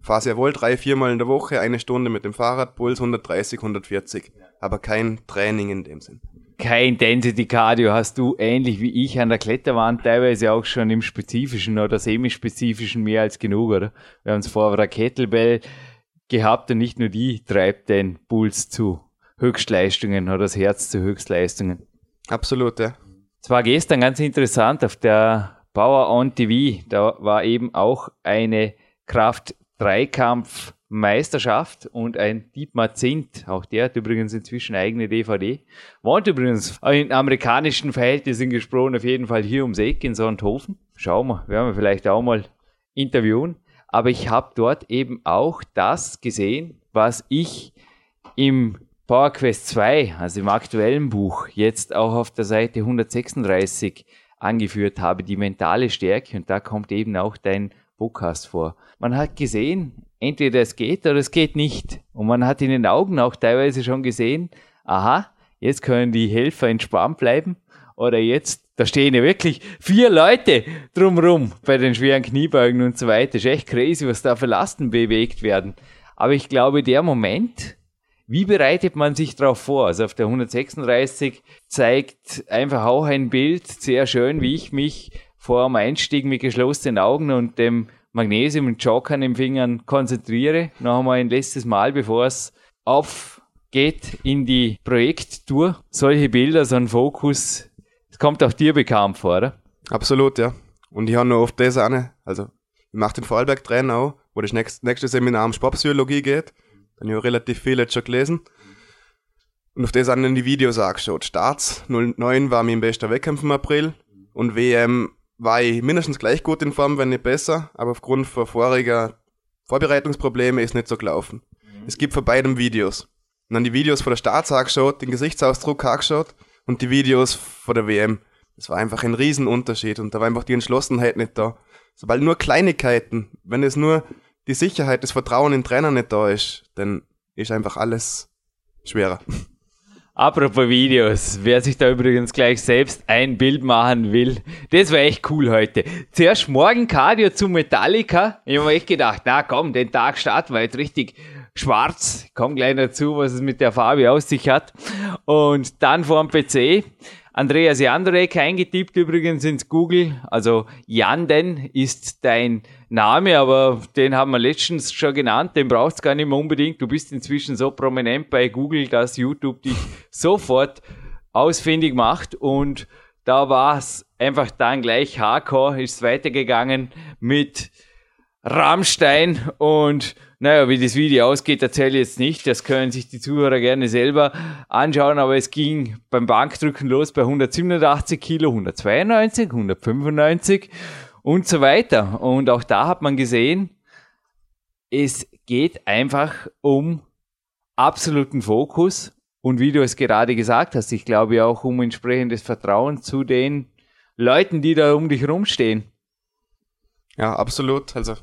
fahre sehr wohl drei, viermal in der Woche, eine Stunde mit dem Fahrrad, Puls 130, 140. Aber kein Training in dem Sinn kein Intensity Cardio hast du ähnlich wie ich an der Kletterwand teilweise auch schon im spezifischen oder semispezifischen mehr als genug, oder? Wir haben es vorher der Kettlebell gehabt und nicht nur die treibt den Puls zu Höchstleistungen oder das Herz zu Höchstleistungen. Absolut, ja. Es war gestern ganz interessant auf der Power on TV, da war eben auch eine Kraft-Dreikampf Meisterschaft und ein Dietmar Zint, auch der hat übrigens inzwischen eigene DVD, wohnt übrigens in amerikanischen Verhältnissen gesprochen, auf jeden Fall hier ums Eck in Sonthofen. Schauen wir, werden wir vielleicht auch mal interviewen. Aber ich habe dort eben auch das gesehen, was ich im Power Quest 2, also im aktuellen Buch, jetzt auch auf der Seite 136 angeführt habe, die mentale Stärke, und da kommt eben auch dein Podcast vor. Man hat gesehen, entweder es geht oder es geht nicht. Und man hat in den Augen auch teilweise schon gesehen, aha, jetzt können die Helfer entspannt bleiben. Oder jetzt, da stehen ja wirklich vier Leute drumrum bei den schweren Kniebeugen und so weiter. Ist echt crazy, was da für Lasten bewegt werden. Aber ich glaube, der Moment, wie bereitet man sich darauf vor? Also auf der 136 zeigt einfach auch ein Bild sehr schön, wie ich mich vor dem Einstieg mit geschlossenen Augen und dem Magnesium und Jokern im Fingern konzentriere. Noch einmal ein letztes Mal, bevor es aufgeht in die Projekttour. Solche Bilder, so ein Fokus, das kommt auch dir bekannt vor, oder? Absolut, ja. Und ich habe noch oft das eine, also ich mache den Vorarlberg-Trainer auch, wo das nächste, nächste Seminar um Sportpsychologie geht. Dann habe ich relativ viel jetzt schon gelesen. Und auf das an die Videos angeschaut. Starts 09 war mein bester Wettkampf im April und WM war ich mindestens gleich gut in Form, wenn nicht besser, aber aufgrund von voriger Vorbereitungsprobleme ist nicht so gelaufen. Es gibt von beiden Videos. Und dann die Videos von der Starts angeschaut, den Gesichtsausdruck angeschaut und die Videos von der WM. Das war einfach ein Riesenunterschied und da war einfach die Entschlossenheit nicht da. Sobald nur Kleinigkeiten, wenn es nur die Sicherheit, das Vertrauen in den Trainer nicht da ist, dann ist einfach alles schwerer. Apropos Videos, wer sich da übrigens gleich selbst ein Bild machen will, das war echt cool heute. Zuerst morgen Cardio zu Metallica. Ich habe echt gedacht, na komm, den Tag starten wir jetzt richtig schwarz. Ich komm gleich dazu, was es mit der Farbe aus sich hat. Und dann vor dem PC Andreas Jandrek eingetippt übrigens ins Google. Also Janden ist dein Name, aber den haben wir letztens schon genannt. Den braucht's gar nicht mehr unbedingt. Du bist inzwischen so prominent bei Google, dass YouTube dich sofort ausfindig macht und da war es einfach dann gleich Hardcore, ist weitergegangen mit Rammstein und naja, wie das Video ausgeht, erzähle ich jetzt nicht. Das können sich die Zuhörer gerne selber anschauen, aber es ging beim Bankdrücken los bei 187 Kilo, 192, 195 und so weiter. Und auch da hat man gesehen, es geht einfach um absoluten Fokus und wie du es gerade gesagt hast, ich glaube auch um entsprechendes Vertrauen zu den Leuten, die da um dich rumstehen. Ja, absolut. Also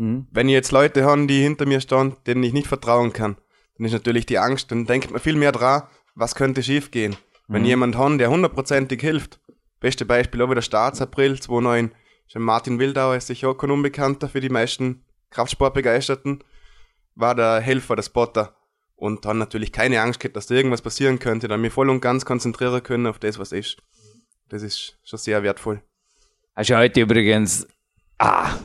Mhm. Wenn ich jetzt Leute habe, die hinter mir stehen, denen ich nicht vertrauen kann, dann ist natürlich die Angst, dann denkt man viel mehr dran, was könnte schief gehen. Mhm. Wenn jemand hat, der hundertprozentig hilft, beste Beispiel auch wieder Starts April 2009, schon Martin Wildauer ist sicher auch kein Unbekannter für die meisten Kraftsportbegeisterten, war der Helfer, der Spotter und dann natürlich keine Angst gehabt, dass da irgendwas passieren könnte, dann mir voll und ganz konzentrieren können auf das, was ist. Das ist schon sehr wertvoll. Hast du heute übrigens, ah,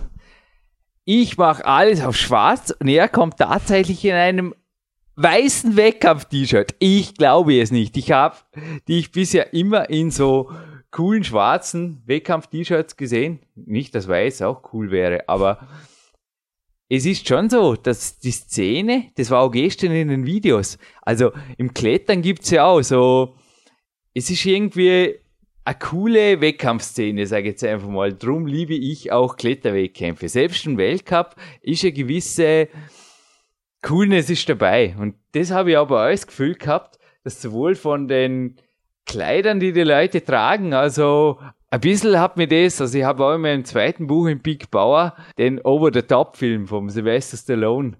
ich mache alles auf schwarz und er kommt tatsächlich in einem weißen Wettkampf-T-Shirt. Ich glaube es nicht. Ich habe dich bisher immer in so coolen schwarzen Wettkampf-T-Shirts gesehen. Nicht, dass weiß auch cool wäre, aber es ist schon so, dass die Szene, das war auch gestern in den Videos, also im Klettern gibt's ja auch so, es ist irgendwie eine coole Wettkampfszene, sage ich jetzt einfach mal. Drum liebe ich auch Kletterwettkämpfe. Selbst im Weltcup ist eine gewisse Coolness ist dabei. Und das habe ich aber alles Gefühl gehabt, dass sowohl von den Kleidern, die die Leute tragen, also ein bisschen hat mir das, also ich habe auch in meinem zweiten Buch im Big Bauer den Over-the-Top-Film vom Sylvester Stallone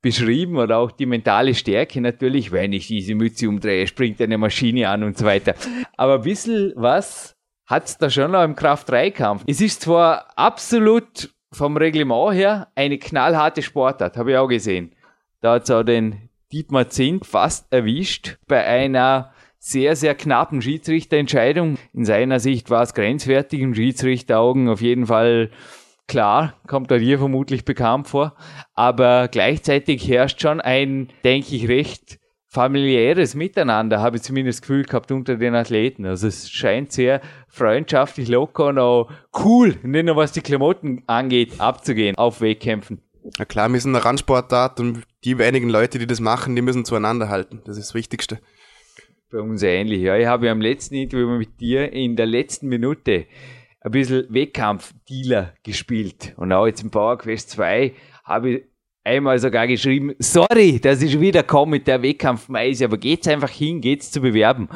beschrieben oder auch die mentale Stärke natürlich, wenn ich diese Mütze umdrehe, springt eine Maschine an und so weiter. Aber ein bisschen was hat's da schon noch im Kraft-3-Kampf. Es ist zwar absolut vom Reglement her eine knallharte Sportart, habe ich auch gesehen. Da hat's auch den Dietmar Zink fast erwischt bei einer sehr, sehr knappen Schiedsrichterentscheidung. In seiner Sicht war es grenzwertig, im Schiedsrichteraugen auf jeden Fall Klar, kommt dir vermutlich bekannt vor, aber gleichzeitig herrscht schon ein, denke ich, recht familiäres Miteinander, habe ich zumindest das Gefühl gehabt unter den Athleten. Also es scheint sehr freundschaftlich, locker und auch cool, nicht nur was die Klamotten angeht, abzugehen auf Wettkämpfen. Ja klar, wir sind eine Randsportart und die wenigen Leute, die das machen, die müssen zueinander halten. Das ist das Wichtigste. Bei uns ähnlich. Ja, ich habe ja am letzten Interview mit dir in der letzten Minute ein bisschen Wettkampf-Dealer gespielt. Und auch jetzt im Power Quest 2 habe ich einmal sogar geschrieben, sorry, dass ich wieder komme mit der Wettkampfmeise, aber geht's einfach hin, geht's zu bewerben.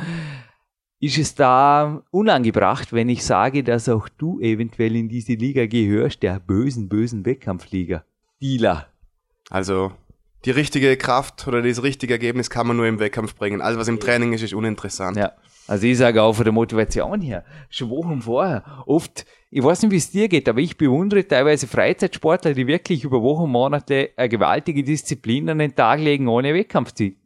Ist es da unangebracht, wenn ich sage, dass auch du eventuell in diese Liga gehörst, der bösen, bösen Wettkampfliga? Dealer. Also die richtige Kraft oder das richtige Ergebnis kann man nur im Wettkampf bringen. Alles, was im Training ist, ist uninteressant. Ja. Also ich sage auch von der Motivation her, schon Wochen vorher, oft, ich weiß nicht, wie es dir geht, aber ich bewundere teilweise Freizeitsportler, die wirklich über Wochen, Monate eine gewaltige Disziplin an den Tag legen, ohne Wettkampfziel.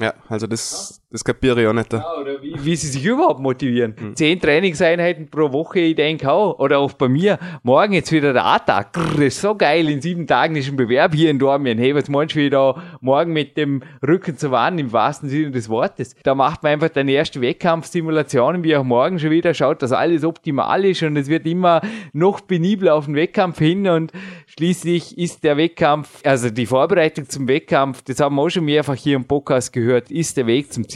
Ja, also das, das kapiere ich auch nicht. Ja, oder wie, wie sie sich überhaupt motivieren. Mhm. Zehn Trainingseinheiten pro Woche, ich denke auch. Oder auch bei mir, morgen jetzt wieder der A-Tag. Das ist so geil, in sieben Tagen ist ein Bewerb hier in Dormien. Hey, was meinst du, wie da morgen mit dem Rücken zur Wand im wahrsten Sinne des Wortes? Da macht man einfach deine erste Wettkampfsimulation, wie auch morgen schon wieder, schaut, dass alles optimal ist und es wird immer noch penibler auf den Wettkampf hin und schließlich ist der Wettkampf, also die Vorbereitung zum Wettkampf, das haben wir auch schon mehrfach hier im Podcast gehört, gehört, ist der Weg zum Ziel.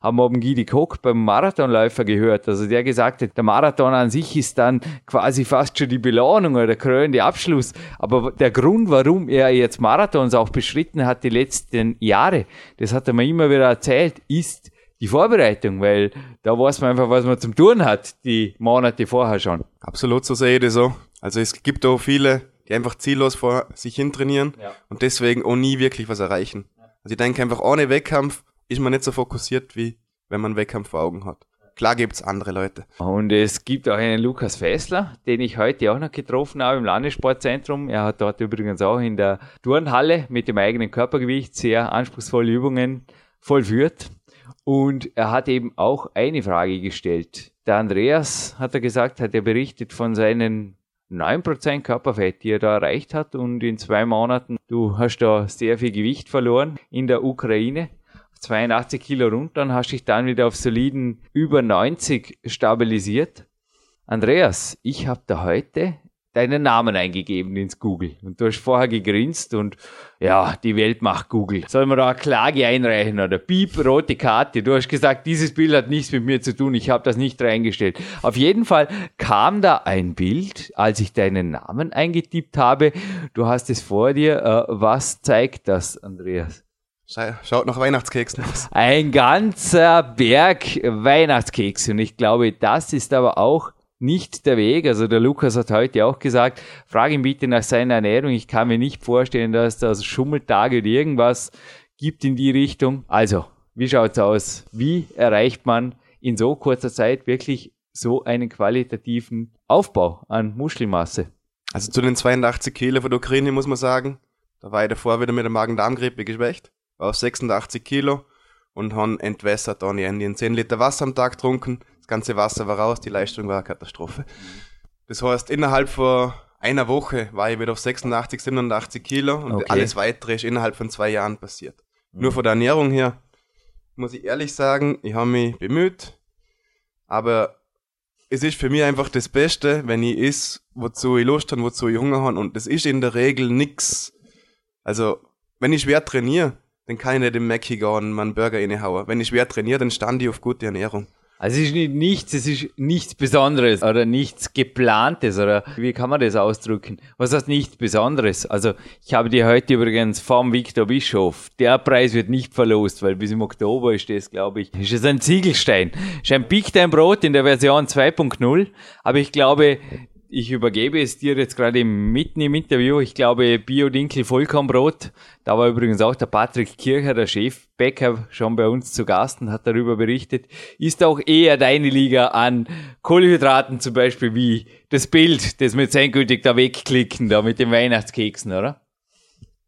Haben wir oben Gidi Koch beim Marathonläufer gehört. Also der gesagt hat, der Marathon an sich ist dann quasi fast schon die Belohnung oder der krönende Abschluss. Aber der Grund, warum er jetzt Marathons auch beschritten hat die letzten Jahre, das hat er mir immer wieder erzählt, ist die Vorbereitung, weil da weiß man einfach, was man zum Tun hat, die Monate vorher schon. Absolut, so sehe ich das so. Also es gibt auch viele, die einfach ziellos vor sich hin trainieren ja. und deswegen auch nie wirklich was erreichen. Also ich denke einfach, ohne Wettkampf ist man nicht so fokussiert, wie wenn man Wettkampf vor Augen hat. Klar gibt's andere Leute. Und es gibt auch einen Lukas Fessler, den ich heute auch noch getroffen habe im Landessportzentrum. Er hat dort übrigens auch in der Turnhalle mit dem eigenen Körpergewicht sehr anspruchsvolle Übungen vollführt. Und er hat eben auch eine Frage gestellt. Der Andreas, hat er gesagt, hat er berichtet von seinen 9% Körperfett, die er da erreicht hat und in zwei Monaten, du hast da sehr viel Gewicht verloren in der Ukraine. 82 Kilo runter und hast dich dann wieder auf soliden über 90 stabilisiert. Andreas, ich habe da heute deinen Namen eingegeben ins Google und du hast vorher gegrinst und ja, die Welt macht Google. Sollen wir da eine Klage einreichen oder Piep, rote Karte? Du hast gesagt, dieses Bild hat nichts mit mir zu tun, ich habe das nicht reingestellt. Auf jeden Fall kam da ein Bild, als ich deinen Namen eingetippt habe. Du hast es vor dir. Äh, was zeigt das, Andreas? Schaut nach Weihnachtskeksen aus. Ein ganzer Berg Weihnachtskekse. Und ich glaube, das ist aber auch nicht der Weg. Also der Lukas hat heute auch gesagt, frage ihn bitte nach seiner Ernährung. Ich kann mir nicht vorstellen, dass das Schummeltage oder irgendwas gibt in die Richtung. Also, wie schaut's aus? Wie erreicht man in so kurzer Zeit wirklich so einen qualitativen Aufbau an Muskelmasse? Also zu den 82 Kilo von der Ukraine muss man sagen, da war ich davor wieder mit der Magen-Darm-Grippe geschwächt war auf 86 Kilo und haben entwässert ohne Ende. 10 Liter Wasser am Tag getrunken, das ganze Wasser war raus, die Leistung war eine Katastrophe. Das heißt, innerhalb von einer Woche war ich wieder auf 86, 87 Kilo und okay. alles weitere ist innerhalb von zwei Jahren passiert. Mhm. Nur von der Ernährung her, muss ich ehrlich sagen, ich habe mich bemüht, aber es ist für mich einfach das Beste, wenn ich is, wozu ich Lust habe, wozu ich Hunger habe und das ist in der Regel nix. Also, wenn ich schwer trainiere, dann kann ich nicht im Mackie gehen und mal einen Burger reinhauen. Wenn ich schwer trainiere, dann stand ich auf gute Ernährung. Also es ist nicht nichts, es ist nichts Besonderes oder nichts Geplantes oder wie kann man das ausdrücken? Was heißt nichts Besonderes? Also ich habe dir heute übrigens vom Victor Bischof, der Preis wird nicht verlost, weil bis im Oktober ist das, glaube ich, ist es ein Ziegelstein. Ist ein Big Time Brot in der Version 2.0, aber ich glaube, ich übergebe es dir jetzt gerade mitten im Interview. Ich glaube, Bio-Dinkel Vollkornbrot. Da war übrigens auch der Patrick Kircher, der Chefbäcker, schon bei uns zu Gast und hat darüber berichtet. Ist auch eher deine Liga an Kohlenhydraten zum Beispiel wie das Bild, das mit endgültig da wegklicken, da mit den Weihnachtskeksen, oder?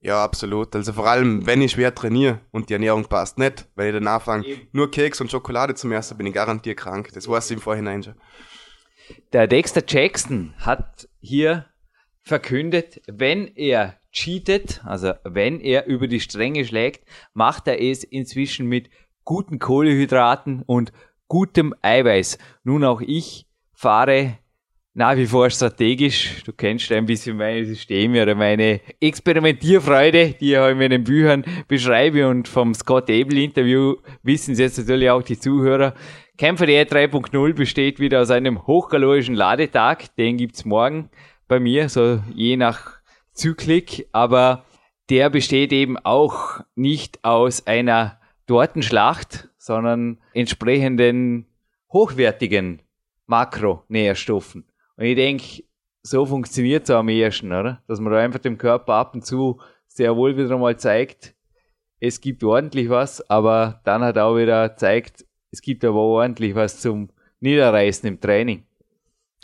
Ja, absolut. Also vor allem, wenn ich schwer trainiere und die Ernährung passt nicht, weil ich dann anfange, nur Keks und Schokolade zum ersten, bin ich garantiert krank. Das weiß ich im Vorhinein schon. Der Dexter Jackson hat hier verkündet, wenn er cheatet, also wenn er über die Stränge schlägt, macht er es inzwischen mit guten Kohlehydraten und gutem Eiweiß. Nun auch ich fahre nach wie vor strategisch. Du kennst ein bisschen meine Systeme oder meine Experimentierfreude, die ich in meinen Büchern beschreibe und vom Scott Abel Interview wissen es jetzt natürlich auch die Zuhörer. Kämpfer.de 3.0 besteht wieder aus einem hochkalorischen Ladetag. Den gibt's morgen bei mir, so je nach Zyklik. Aber der besteht eben auch nicht aus einer Tortenschlacht, sondern entsprechenden hochwertigen Makronährstoffen. Und ich denke, so funktioniert es am ehesten, oder? Dass man da einfach dem Körper ab und zu sehr wohl wieder mal zeigt, es gibt ordentlich was, aber dann hat auch wieder zeigt, es gibt aber ordentlich was zum Niederreißen im Training.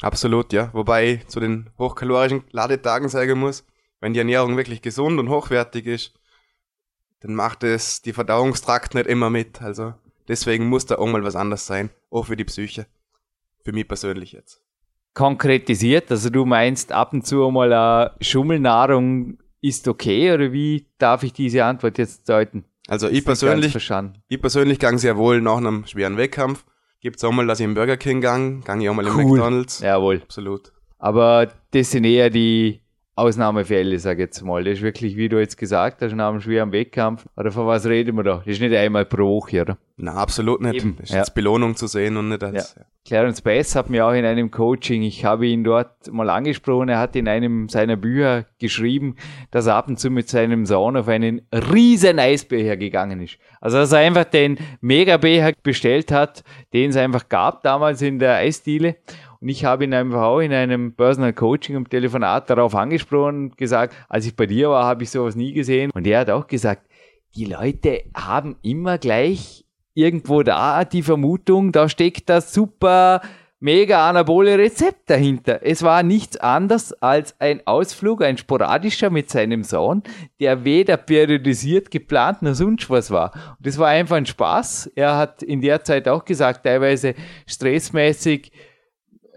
Absolut, ja. Wobei ich zu den hochkalorischen Ladetagen sagen muss, wenn die Ernährung wirklich gesund und hochwertig ist, dann macht es die Verdauungstrakt nicht immer mit. Also deswegen muss da auch mal was anderes sein, auch für die Psyche. Für mich persönlich jetzt. Konkretisiert, also du meinst ab und zu mal eine Schummelnahrung ist okay oder wie darf ich diese Antwort jetzt deuten? Also ich persönlich, ich persönlich gang sehr wohl nach einem schweren Wettkampf. Gibt's auch mal, dass ich im Burger King gang, gang ich auch mal im cool. McDonalds. Jawohl. Absolut. Aber das sind eher die Ausnahmefälle, sag ich jetzt mal. Das ist wirklich, wie du jetzt gesagt hast, nach einem schweren Wettkampf. Oder von was reden wir da? Das ist nicht einmal pro Woche, oder? Na, absolut nicht. Eben. Das ist ja. als Belohnung zu sehen und nicht als. Ja. Clarence Bass hat mir auch in einem Coaching, ich habe ihn dort mal angesprochen, er hat in einem seiner Bücher geschrieben, dass er ab und zu mit seinem Sohn auf einen riesen Eisbecher gegangen ist. Also, dass er einfach den Megabecher bestellt hat, den es einfach gab damals in der Eisdiele und ich habe ihn einfach auch in einem Personal Coaching im Telefonat darauf angesprochen und gesagt, als ich bei dir war, habe ich sowas nie gesehen. Und er hat auch gesagt, die Leute haben immer gleich irgendwo da die Vermutung, da steckt das super mega anabole Rezept dahinter. Es war nichts anderes als ein Ausflug, ein sporadischer mit seinem Sohn, der weder periodisiert geplant noch sonst was war. Und das war einfach ein Spaß. Er hat in der Zeit auch gesagt, teilweise stressmäßig,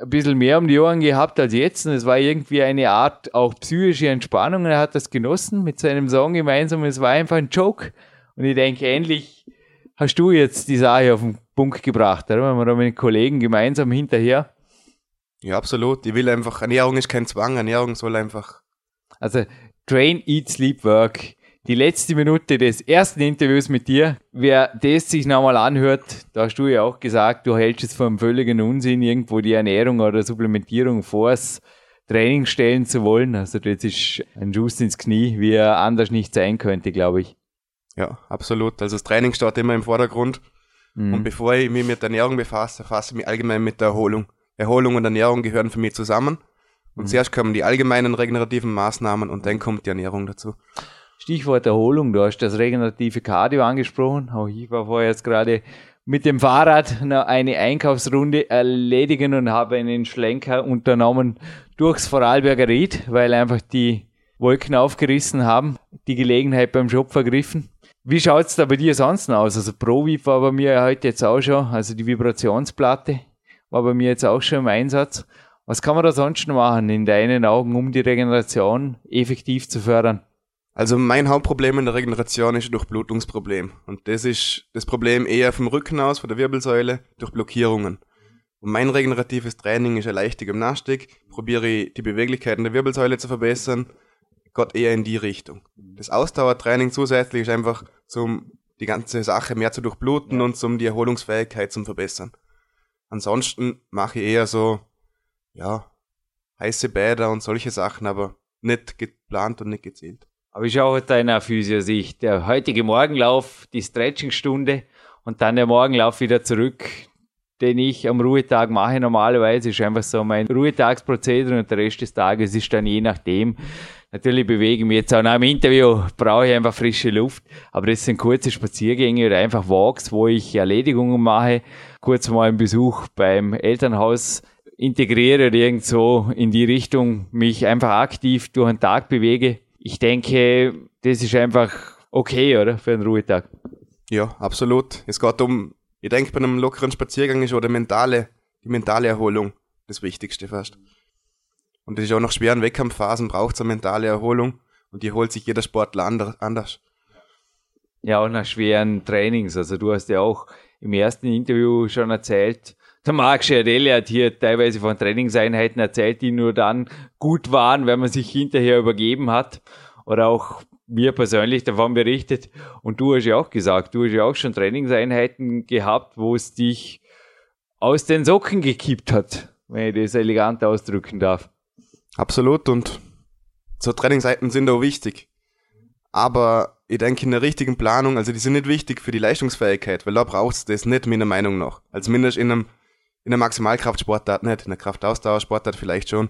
ein bisschen mehr um die Ohren gehabt als jetzt. Und es war irgendwie eine Art auch psychische Entspannung. Und er hat das genossen mit seinem Song gemeinsam. Und es war einfach ein Joke. Und ich denke, endlich hast du jetzt die Sache auf den Punkt gebracht, oder? Wenn wir da mit den Kollegen gemeinsam hinterher. Ja, absolut. Ich will einfach, Ernährung ist kein Zwang, Ernährung soll einfach. Also, Train, Eat, Sleep, Work die letzte Minute des ersten Interviews mit dir. Wer das sich nochmal anhört, da hast du ja auch gesagt, du hältst es für einen völligen Unsinn, irgendwo die Ernährung oder Supplementierung vors Training stellen zu wollen. Also das ist ein Schuss ins Knie, wie er anders nicht sein könnte, glaube ich. Ja, absolut. Also das Training steht immer im Vordergrund. Mhm. Und bevor ich mich mit der Ernährung befasse, fasse ich mich allgemein mit der Erholung. Erholung und Ernährung gehören für mich zusammen. Und mhm. zuerst kommen die allgemeinen regenerativen Maßnahmen und dann kommt die Ernährung dazu. Stichwort Erholung, du hast das regenerative Cardio angesprochen. Auch ich war vorher jetzt gerade mit dem Fahrrad eine Einkaufsrunde erledigen und habe einen Schlenker unternommen durchs Vorarlberger Ried, weil einfach die Wolken aufgerissen haben, die Gelegenheit beim Job vergriffen. Wie schaut's da bei dir sonst aus? Also ProVip war bei mir heute jetzt auch schon, also die Vibrationsplatte war bei mir jetzt auch schon im Einsatz. Was kann man da sonst noch machen in deinen Augen, um die Regeneration effektiv zu fördern? Also mein Hauptproblem in der Regeneration ist ein Durchblutungsproblem. Und das ist das Problem eher vom Rücken aus, von der Wirbelsäule, durch Blockierungen. Und mein regeneratives Training ist eine leichte Gymnastik, probiere ich die Beweglichkeit in der Wirbelsäule zu verbessern, Gott eher in die Richtung. Das Ausdauertraining zusätzlich ist einfach zum die ganze Sache mehr zu durchbluten ja. und zum die Erholungsfähigkeit zu verbessern. Ansonsten mache ich eher so, ja, heiße Bäder und solche Sachen, aber nicht geplant und nicht gezielt. Aber ich schaue aus deiner Physio-Sicht. Der heutige Morgenlauf, die Stretching-Stunde und dann der Morgenlauf wieder zurück, den ich am Ruhetag mache normalerweise, ist einfach so mein Ruhetagsprozedere und der Rest des Tages ist dann je nachdem. Natürlich bewege ich mich jetzt auch nach dem Interview, brauche ich einfach frische Luft, aber das sind kurze Spaziergänge oder einfach Walks, wo ich Erledigungen mache, kurz mal einen Besuch beim Elternhaus integriere oder irgend so in die Richtung mich einfach aktiv durch den Tag bewege ich denke, das ist einfach okay, oder? Für einen Ruhetag. Ja, absolut. Es geht um, ich denke, bei einem lockeren Spaziergang ist auch die mentale, die mentale Erholung das Wichtigste fast. Und das ist auch nach schweren Wettkampfphasen braucht es eine mentale Erholung und die holt sich jeder Sportler anders. Ja, auch nach schweren Trainings. Also du hast ja auch im ersten Interview schon erzählt, der Marc Schiarelli hat hier teilweise von Trainingseinheiten erzählt, die nur dann gut waren, wenn man sich hinterher übergeben hat. Oder auch mir persönlich davon berichtet. Und du hast ja auch gesagt, du hast ja auch schon Trainingseinheiten gehabt, wo es dich aus den Socken gekippt hat, wenn ich das elegant ausdrücken darf. Absolut. Und so Trainingseinheiten sind auch wichtig. Aber ich denke in der richtigen Planung, also die sind nicht wichtig für die Leistungsfähigkeit, weil da braucht's das nicht, meiner Meinung nach. Also zumindest in einem, in einer Maximalkraftsportart nicht, in der Kraftausdauersportart vielleicht schon.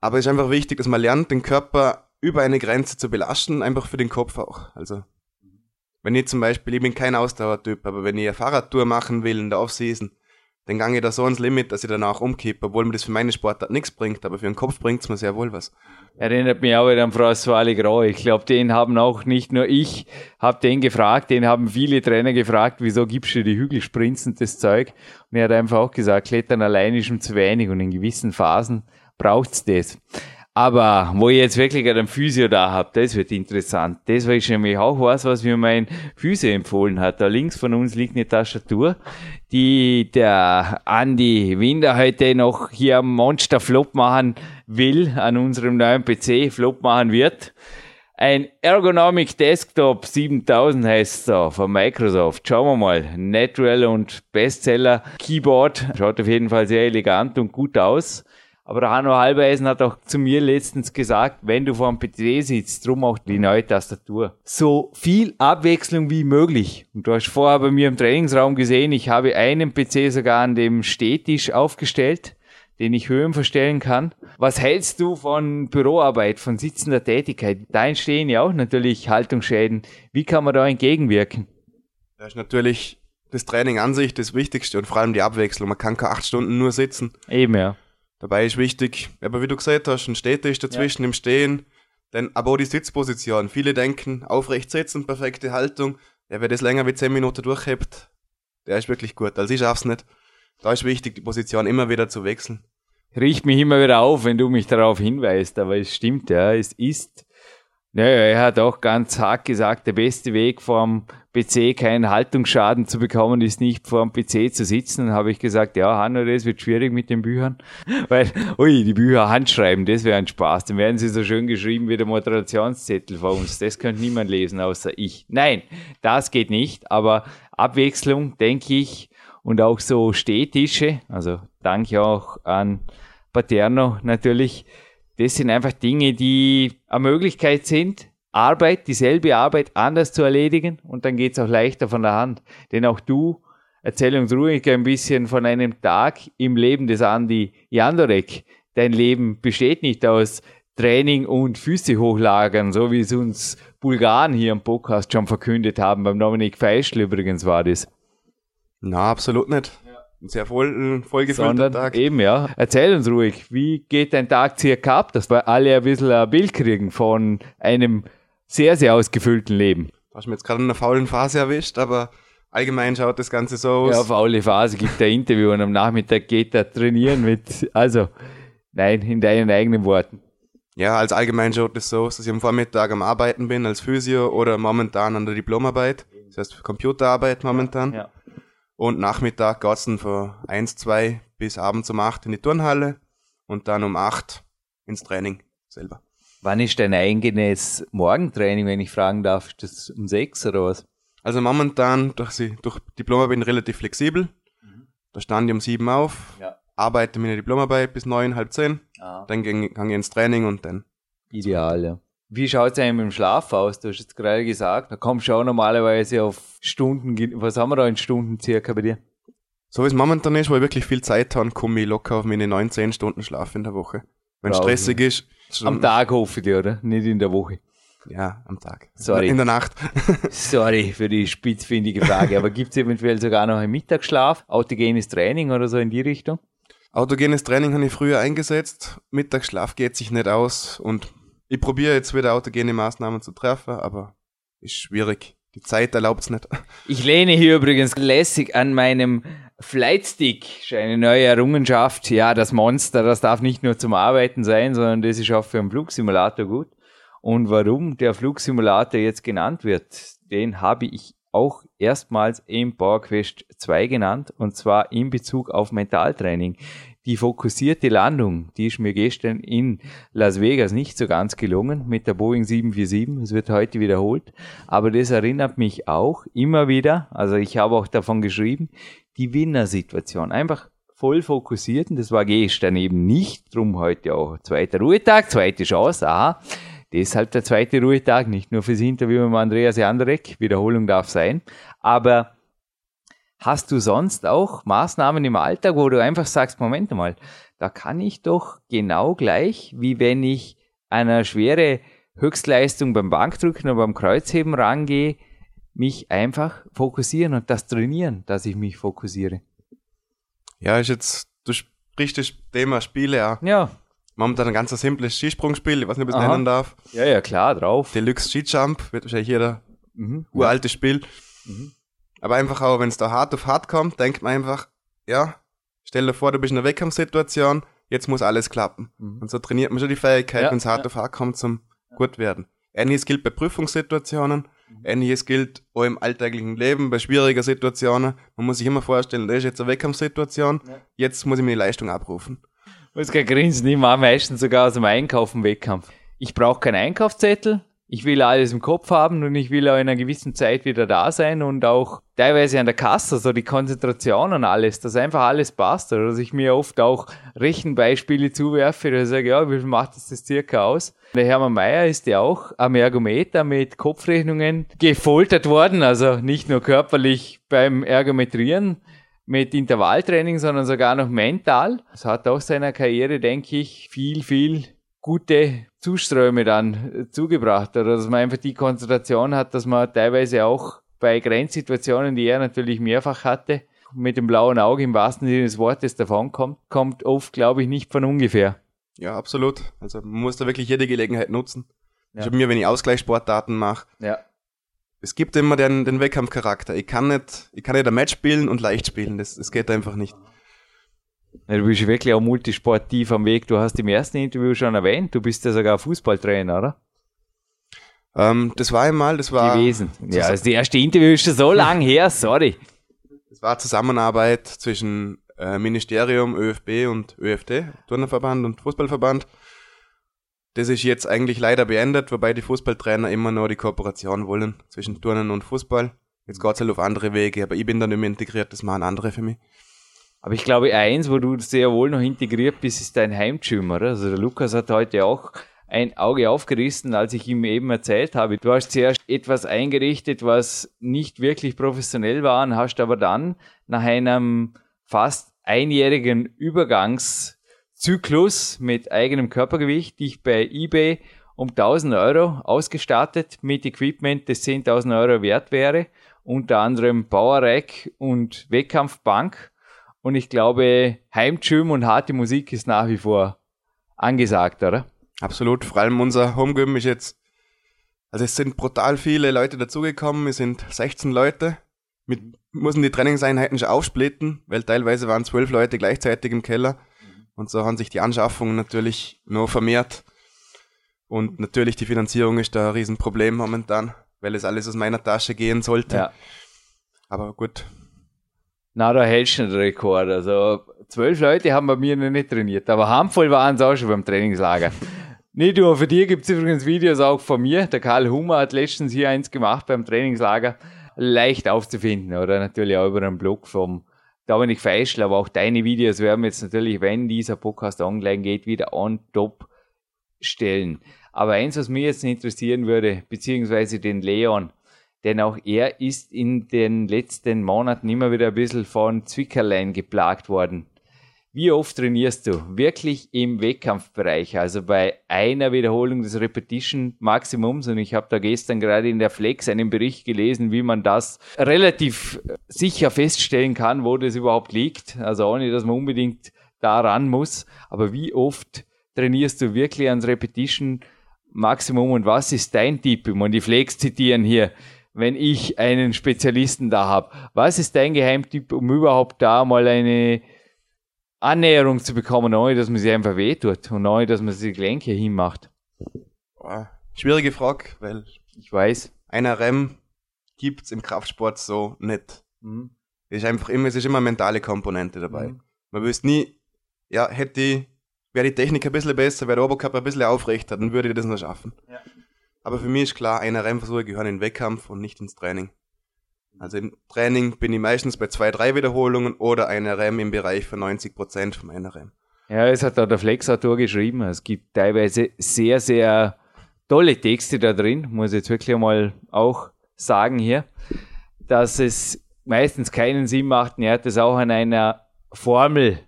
Aber es ist einfach wichtig, dass man lernt, den Körper über eine Grenze zu belasten, einfach für den Kopf auch. Also, wenn ich zum Beispiel, ich bin kein Ausdauertyp, aber wenn ich eine Fahrradtour machen will in der Offseason, dann gange ich da so ans Limit, dass ich danach umkippe, obwohl mir das für meine Sportart nichts bringt, aber für den Kopf bringt's mir sehr wohl was. Erinnert mich auch wieder an François Legros. Ich glaube, den haben auch nicht nur ich, habe den gefragt, den haben viele Trainer gefragt, wieso gibst du die Hügelsprints und das Zeug? Und er hat einfach auch gesagt, Klettern allein ist ihm zu wenig und in gewissen Phasen braucht's das. Aber wo ich jetzt wirklich einen Physio da hab, das wird interessant. Das, weil ich nämlich auch weiß, was mir mein Physio empfohlen hat. Da links von uns liegt eine Tastatur, die der Andi Winder heute noch hier am Monster Flop machen will, an unserem neuen PC Flop machen wird. Ein Ergonomic Desktop 7000 heißt da von Microsoft. Schauen wir mal. Natural und Bestseller Keyboard. Schaut auf jeden Fall sehr elegant und gut aus. Aber der Hanno Halbeisen hat auch zu mir letztens gesagt, wenn du vor dem PC sitzt, drum auch die neue Tastatur. So viel Abwechslung wie möglich. Und du hast vorher bei mir im Trainingsraum gesehen, ich habe einen PC sogar an dem Stehtisch aufgestellt, den ich Höhen verstellen kann. Was hältst du von Büroarbeit, von sitzender Tätigkeit? Da entstehen ja auch natürlich Haltungsschäden. Wie kann man da entgegenwirken? Da ist natürlich das Training an sich das Wichtigste und vor allem die Abwechslung. Man kann keine acht Stunden nur sitzen. Eben, ja. Dabei ist wichtig, aber wie du gesagt hast, ein Städtisch dazwischen ja. im Stehen, denn aber auch die Sitzposition. Viele denken, aufrecht sitzen, perfekte Haltung. Ja, wer das länger wie 10 Minuten durchhebt, der ist wirklich gut. Also ich schaff's nicht. Da ist wichtig, die Position immer wieder zu wechseln. Riecht mich immer wieder auf, wenn du mich darauf hinweist, aber es stimmt, ja, es ist naja, er hat auch ganz hart gesagt, der beste Weg vom PC keinen Haltungsschaden zu bekommen, ist nicht vor dem PC zu sitzen. Dann habe ich gesagt, ja, Hanno, das wird schwierig mit den Büchern. <laughs> Weil, ui, die Bücher handschreiben, das wäre ein Spaß. Dann werden sie so schön geschrieben wie der Moderationszettel vor uns. Das könnte niemand lesen, außer ich. Nein, das geht nicht. Aber Abwechslung, denke ich, und auch so Stehtische, also danke auch an Paterno natürlich, das sind einfach Dinge, die eine Möglichkeit sind, Arbeit, dieselbe Arbeit anders zu erledigen und dann geht es auch leichter von der Hand. Denn auch du, erzähl uns ruhig ein bisschen von einem Tag im Leben des Andi Jandorek. Dein Leben besteht nicht aus Training und Füße hochlagern, so wie es uns Bulgaren hier im Podcast schon verkündet haben. Beim Dominik Feischl übrigens war das. Na, absolut nicht ein sehr voll, vollgefüllter Sondern Tag. Eben, ja. Erzähl uns ruhig, wie geht dein Tag circa ab, dass wir alle ein bisschen ein Bild kriegen von einem sehr, sehr ausgefüllten Leben. Du hast mir jetzt gerade in einer faulen Phase erwischt, aber allgemein schaut das Ganze so aus. Ja, faule Phase gibt ein Interview und am Nachmittag geht er trainieren mit, also, nein, in deinen eigenen Worten. Ja, als allgemein schaut es so aus, dass ich am Vormittag am Arbeiten bin als Physio oder momentan an der Diplomarbeit. Das heißt Computerarbeit momentan. Ja. Und Nachmittag geht's dann von eins, zwei bis abends um acht in die Turnhalle und dann um acht ins Training selber. Wann ist dein eigenes Morgentraining, wenn ich fragen darf? Ist das um sechs oder was? Also momentan, durch, sie, durch Diploma bin ich relativ flexibel. Mhm. Da stand ich um sieben auf, ja. arbeite meine Diplomarbeit bis neun, halb zehn. Ah. Dann gehe ich ins Training und dann. Ideal, ja. Wie schaut es mit dem Schlaf aus? Du hast jetzt gerade gesagt, da kommst du auch normalerweise auf Stunden, was haben wir da in Stunden circa bei dir? So wie es momentan ist, wo ich wirklich viel Zeit habe, komme ich locker auf meine 9, 10 Stunden Schlaf in der Woche. Wenn es stressig ist. Am Tag hoffe ich dir, oder? Nicht in der Woche. Ja, am Tag. Sorry. In der Nacht. <laughs> Sorry für die spitzfindige Frage. Aber gibt es eventuell sogar noch einen Mittagsschlaf, autogenes Training oder so in die Richtung? Autogenes Training habe ich früher eingesetzt. Mittagsschlaf geht sich nicht aus und ich probiere jetzt wieder autogene Maßnahmen zu treffen, aber ist schwierig. Die Zeit erlaubt es nicht. <laughs> Ich lehne hier übrigens lässig an meinem Flightstick. Eine neue Errungenschaft. Ja, das Monster, das darf nicht nur zum Arbeiten sein, sondern das ist auch für einen Flugsimulator gut. Und warum der Flugsimulator jetzt genannt wird, den habe ich auch erstmals im PowerQuest 2 genannt und zwar in Bezug auf Mentaltraining die fokussierte Landung, die ist mir gestern in Las Vegas nicht so ganz gelungen mit der Boeing 747. Es wird heute wiederholt. Aber das erinnert mich auch immer wieder, also ich habe auch davon geschrieben, die Winnersituation. Einfach voll fokussiert und das war gestern eben nicht. Drum heute auch zweiter Ruhetag, zweite Chance. Aha. Deshalb der zweite Ruhetag, nicht nur fürs Interview mit Andreas Jandrek, Wiederholung darf sein, aber hast du sonst auch Maßnahmen im Alltag, wo du einfach sagst, Moment mal, da kann ich doch genau gleich, wie wenn ich einer schwere Höchstleistung beim Bankdrücken oder beim Kreuzheben rangehe, mich einfach fokussieren und das trainieren, dass ich mich fokussiere. Ja, ist jetzt, du sprichst das Thema Spiele auch. Ja. Momentan ein ganz simples Skisprungspiel, ich weiß nicht, ob ich es nennen darf. Ja, ja, klar, drauf. Deluxe Skijump, wird wahrscheinlich jeder mhm. uraltes Spiel. Mhm. Aber einfach auch, wenn es da hart auf hart kommt, denkt man einfach, ja, stell dir vor, du bist in einer Wettkampfsituation, jetzt muss alles klappen. Mhm. Und so trainiert man schon die Fähigkeit, ja, wenn es hart ja. auf hart kommt, zum gut werden. Ähnliches gilt bei Prüfungssituationen, mhm. ähnliches gilt auch im alltäglichen Leben, bei schwieriger Situationen. Man muss sich immer vorstellen, das ist jetzt eine Wettkampfsituation, ja. jetzt muss ich mir die Leistung abrufen. Ich muss gar grinsen, ich mache meistens sogar aus dem Einkaufen Wettkampf. Ich brauche keinen Einkaufszettel, ich will alles im Kopf haben und ich will auch in einer gewissen Zeit wieder da sein und auch teilweise an der Kasse, so die Konzentration und alles, dass einfach alles passt. Oder dass ich mir oft auch Rechenbeispiele zuwerfe, dass ich sage, ja, wie viel macht das, das circa aus? Der Hermann Mayer ist ja auch am Ergometer mit Kopfrechnungen gefoltert worden, also nicht nur körperlich beim Ergometrieren, mit Intervalltraining, sondern sogar noch mental. Das hat auch seiner Karriere, denke ich, viel, viel gute Zuströme dann äh, zugebracht oder dass man einfach die Konzentration hat, dass man teilweise auch bei Grenzsituationen, die er natürlich mehrfach hatte, mit dem blauen Auge im wahrsten Sinne des Wortes davonkommt, kommt oft, glaube ich, nicht von ungefähr. Ja, absolut. Also man muss da wirklich jede Gelegenheit nutzen. Ja. Ich habe mir, wenn ich Ausgleichssportdaten mache, ja. es gibt immer den, den Wettkampfcharakter. Ich kann nicht, ich kann nicht ein Match spielen und leicht spielen. Das, das geht einfach nicht. Du bist wirklich auch multisportiv am Weg. Du hast im ersten Interview schon erwähnt, du bist ja sogar Fußballtrainer, oder? Ähm, das war einmal, das war. Gewesen. Ja, das erste Interview ist schon so lang <laughs> her, sorry. Das war Zusammenarbeit zwischen äh, Ministerium, ÖFB und ÖFT, Turnerverband und Fußballverband. Das ist jetzt eigentlich leider beendet, wobei die Fußballtrainer immer noch die Kooperation wollen zwischen Turnen und Fußball. Jetzt geht es halt auf andere Wege, aber ich bin da nicht mehr integriert, das machen andere für mich. Aber ich glaube, eins, wo du sehr wohl noch integriert bist, ist dein Heimgym, oder? Also der Lukas hat heute auch ein Auge aufgerissen, als ich ihm eben erzählt habe. Du hast zuerst etwas eingerichtet, was nicht wirklich professionell war, und hast aber dann nach einem fast einjährigen Übergangszyklus mit eigenem Körpergewicht dich bei eBay um 1000 Euro ausgestattet mit Equipment, das 10.000 Euro wert wäre, unter anderem Power-Rack und Wettkampfbank und ich glaube, Heimgym und harte Musik ist nach wie vor angesagt, oder? Absolut. Vor allem unser Homegym ist jetzt, also es sind brutal viele Leute dazugekommen. Wir sind 16 Leute. Mit, müssen die Trainingseinheiten schon aufsplitten, weil teilweise waren zwölf Leute gleichzeitig im Keller. Und so haben sich die Anschaffungen natürlich noch vermehrt. Und natürlich die Finanzierung ist da ein Riesenproblem momentan, weil es alles aus meiner Tasche gehen sollte. Ja. Aber gut, na, da hältst du den Rekord. Also, zwölf Leute haben bei mir noch nicht trainiert, aber handvoll waren es auch schon beim Trainingslager. <laughs> nicht nur für dich gibt es übrigens Videos auch von mir. Der Karl Hummer hat letztens hier eins gemacht beim Trainingslager. Leicht aufzufinden, oder natürlich auch über einen Blog vom Dominik Feischl, aber auch deine Videos werden wir jetzt natürlich, wenn dieser Podcast online geht, wieder on top stellen. Aber eins, was mich jetzt interessieren würde, beziehungsweise den Leon, denn auch er ist in den letzten Monaten immer wieder ein bisschen von Zwickerlein geplagt worden. Wie oft trainierst du? Wirklich im Wettkampfbereich, also bei einer Wiederholung des Repetition Maximums. Und ich habe da gestern gerade in der Flex einen Bericht gelesen, wie man das relativ sicher feststellen kann, wo das überhaupt liegt. Also ohne, dass man unbedingt daran muss. Aber wie oft trainierst du wirklich ans Repetition Maximum und was ist dein Tipp? Und die Flex zitieren hier wenn ich einen Spezialisten da habe. Was ist dein Geheimtipp, um überhaupt da mal eine Annäherung zu bekommen, ohne dass man sich einfach wehtut und ohne dass man sich die Gelenke hinmacht? Schwierige Frage, weil ich weiß. Einer REM gibt's im Kraftsport so nicht. Mhm. Es ist einfach immer, es ist immer eine mentale Komponente dabei. Mhm. Man wüsste nie, ja, hätte ich, wäre die Technik ein bisschen besser, wäre der Oberkörper ein bisschen aufrechter, dann würde ich das noch schaffen. Ja. Aber für mich ist klar, eine Rennversuche gehören in den Wettkampf und nicht ins Training. Also im Training bin ich meistens bei zwei, drei Wiederholungen oder einer REM im Bereich von 90 Prozent von meiner REM. Ja, es hat da der Flexautor geschrieben. Es gibt teilweise sehr, sehr tolle Texte da drin, muss jetzt wirklich mal auch sagen hier, dass es meistens keinen Sinn macht. Er hat es auch an einer Formel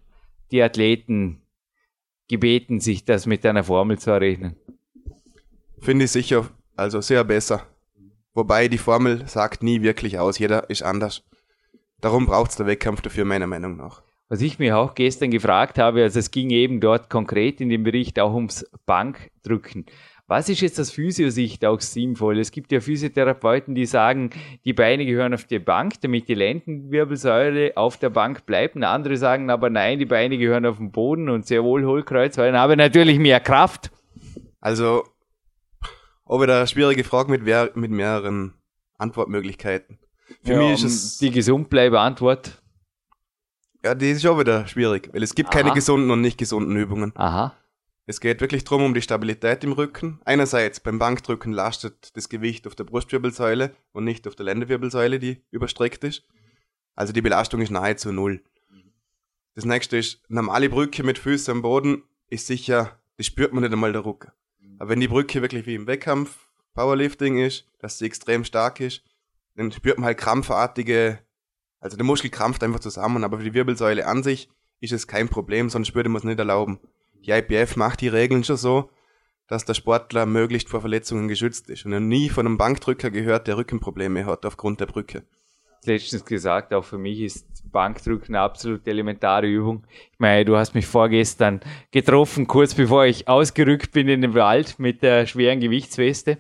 die Athleten gebeten, sich das mit einer Formel zu errechnen. Finde ich sicher, also sehr besser. Wobei die Formel sagt nie wirklich aus, jeder ist anders. Darum braucht es der Wettkampf dafür, meiner Meinung nach. Was ich mir auch gestern gefragt habe, also es ging eben dort konkret in dem Bericht auch ums Bankdrücken. Was ist jetzt aus Physiosicht auch sinnvoll? Es gibt ja Physiotherapeuten, die sagen, die Beine gehören auf die Bank, damit die Lendenwirbelsäule auf der Bank bleibt. Und andere sagen aber nein, die Beine gehören auf den Boden und sehr wohl Hohlkreuz, weil dann habe ich natürlich mehr Kraft. Also, ich da eine schwierige Frage mit, mit mehreren Antwortmöglichkeiten. Für ja, mich ist es. Die gesundbleibe Antwort. Ja, die ist auch wieder schwierig, weil es gibt Aha. keine gesunden und nicht gesunden Übungen. Aha. Es geht wirklich darum, um die Stabilität im Rücken. Einerseits beim Bankdrücken lastet das Gewicht auf der Brustwirbelsäule und nicht auf der Lendenwirbelsäule, die überstreckt ist. Also die Belastung ist nahezu null. Das nächste ist, normale Brücke mit Füßen am Boden ist sicher, das spürt man nicht einmal der Rücken. Aber wenn die Brücke wirklich wie im Wettkampf Powerlifting ist, dass sie extrem stark ist, dann spürt man halt krampfartige, also der Muskel krampft einfach zusammen, aber für die Wirbelsäule an sich ist es kein Problem, sonst würde man es nicht erlauben die IPF macht die Regeln schon so, dass der Sportler möglichst vor Verletzungen geschützt ist. Und er nie von einem Bankdrücker gehört, der Rückenprobleme hat aufgrund der Brücke. Letztens gesagt, auch für mich ist Bankdrücken eine absolut elementare Übung. Ich meine, du hast mich vorgestern getroffen, kurz bevor ich ausgerückt bin in den Wald mit der schweren Gewichtsweste.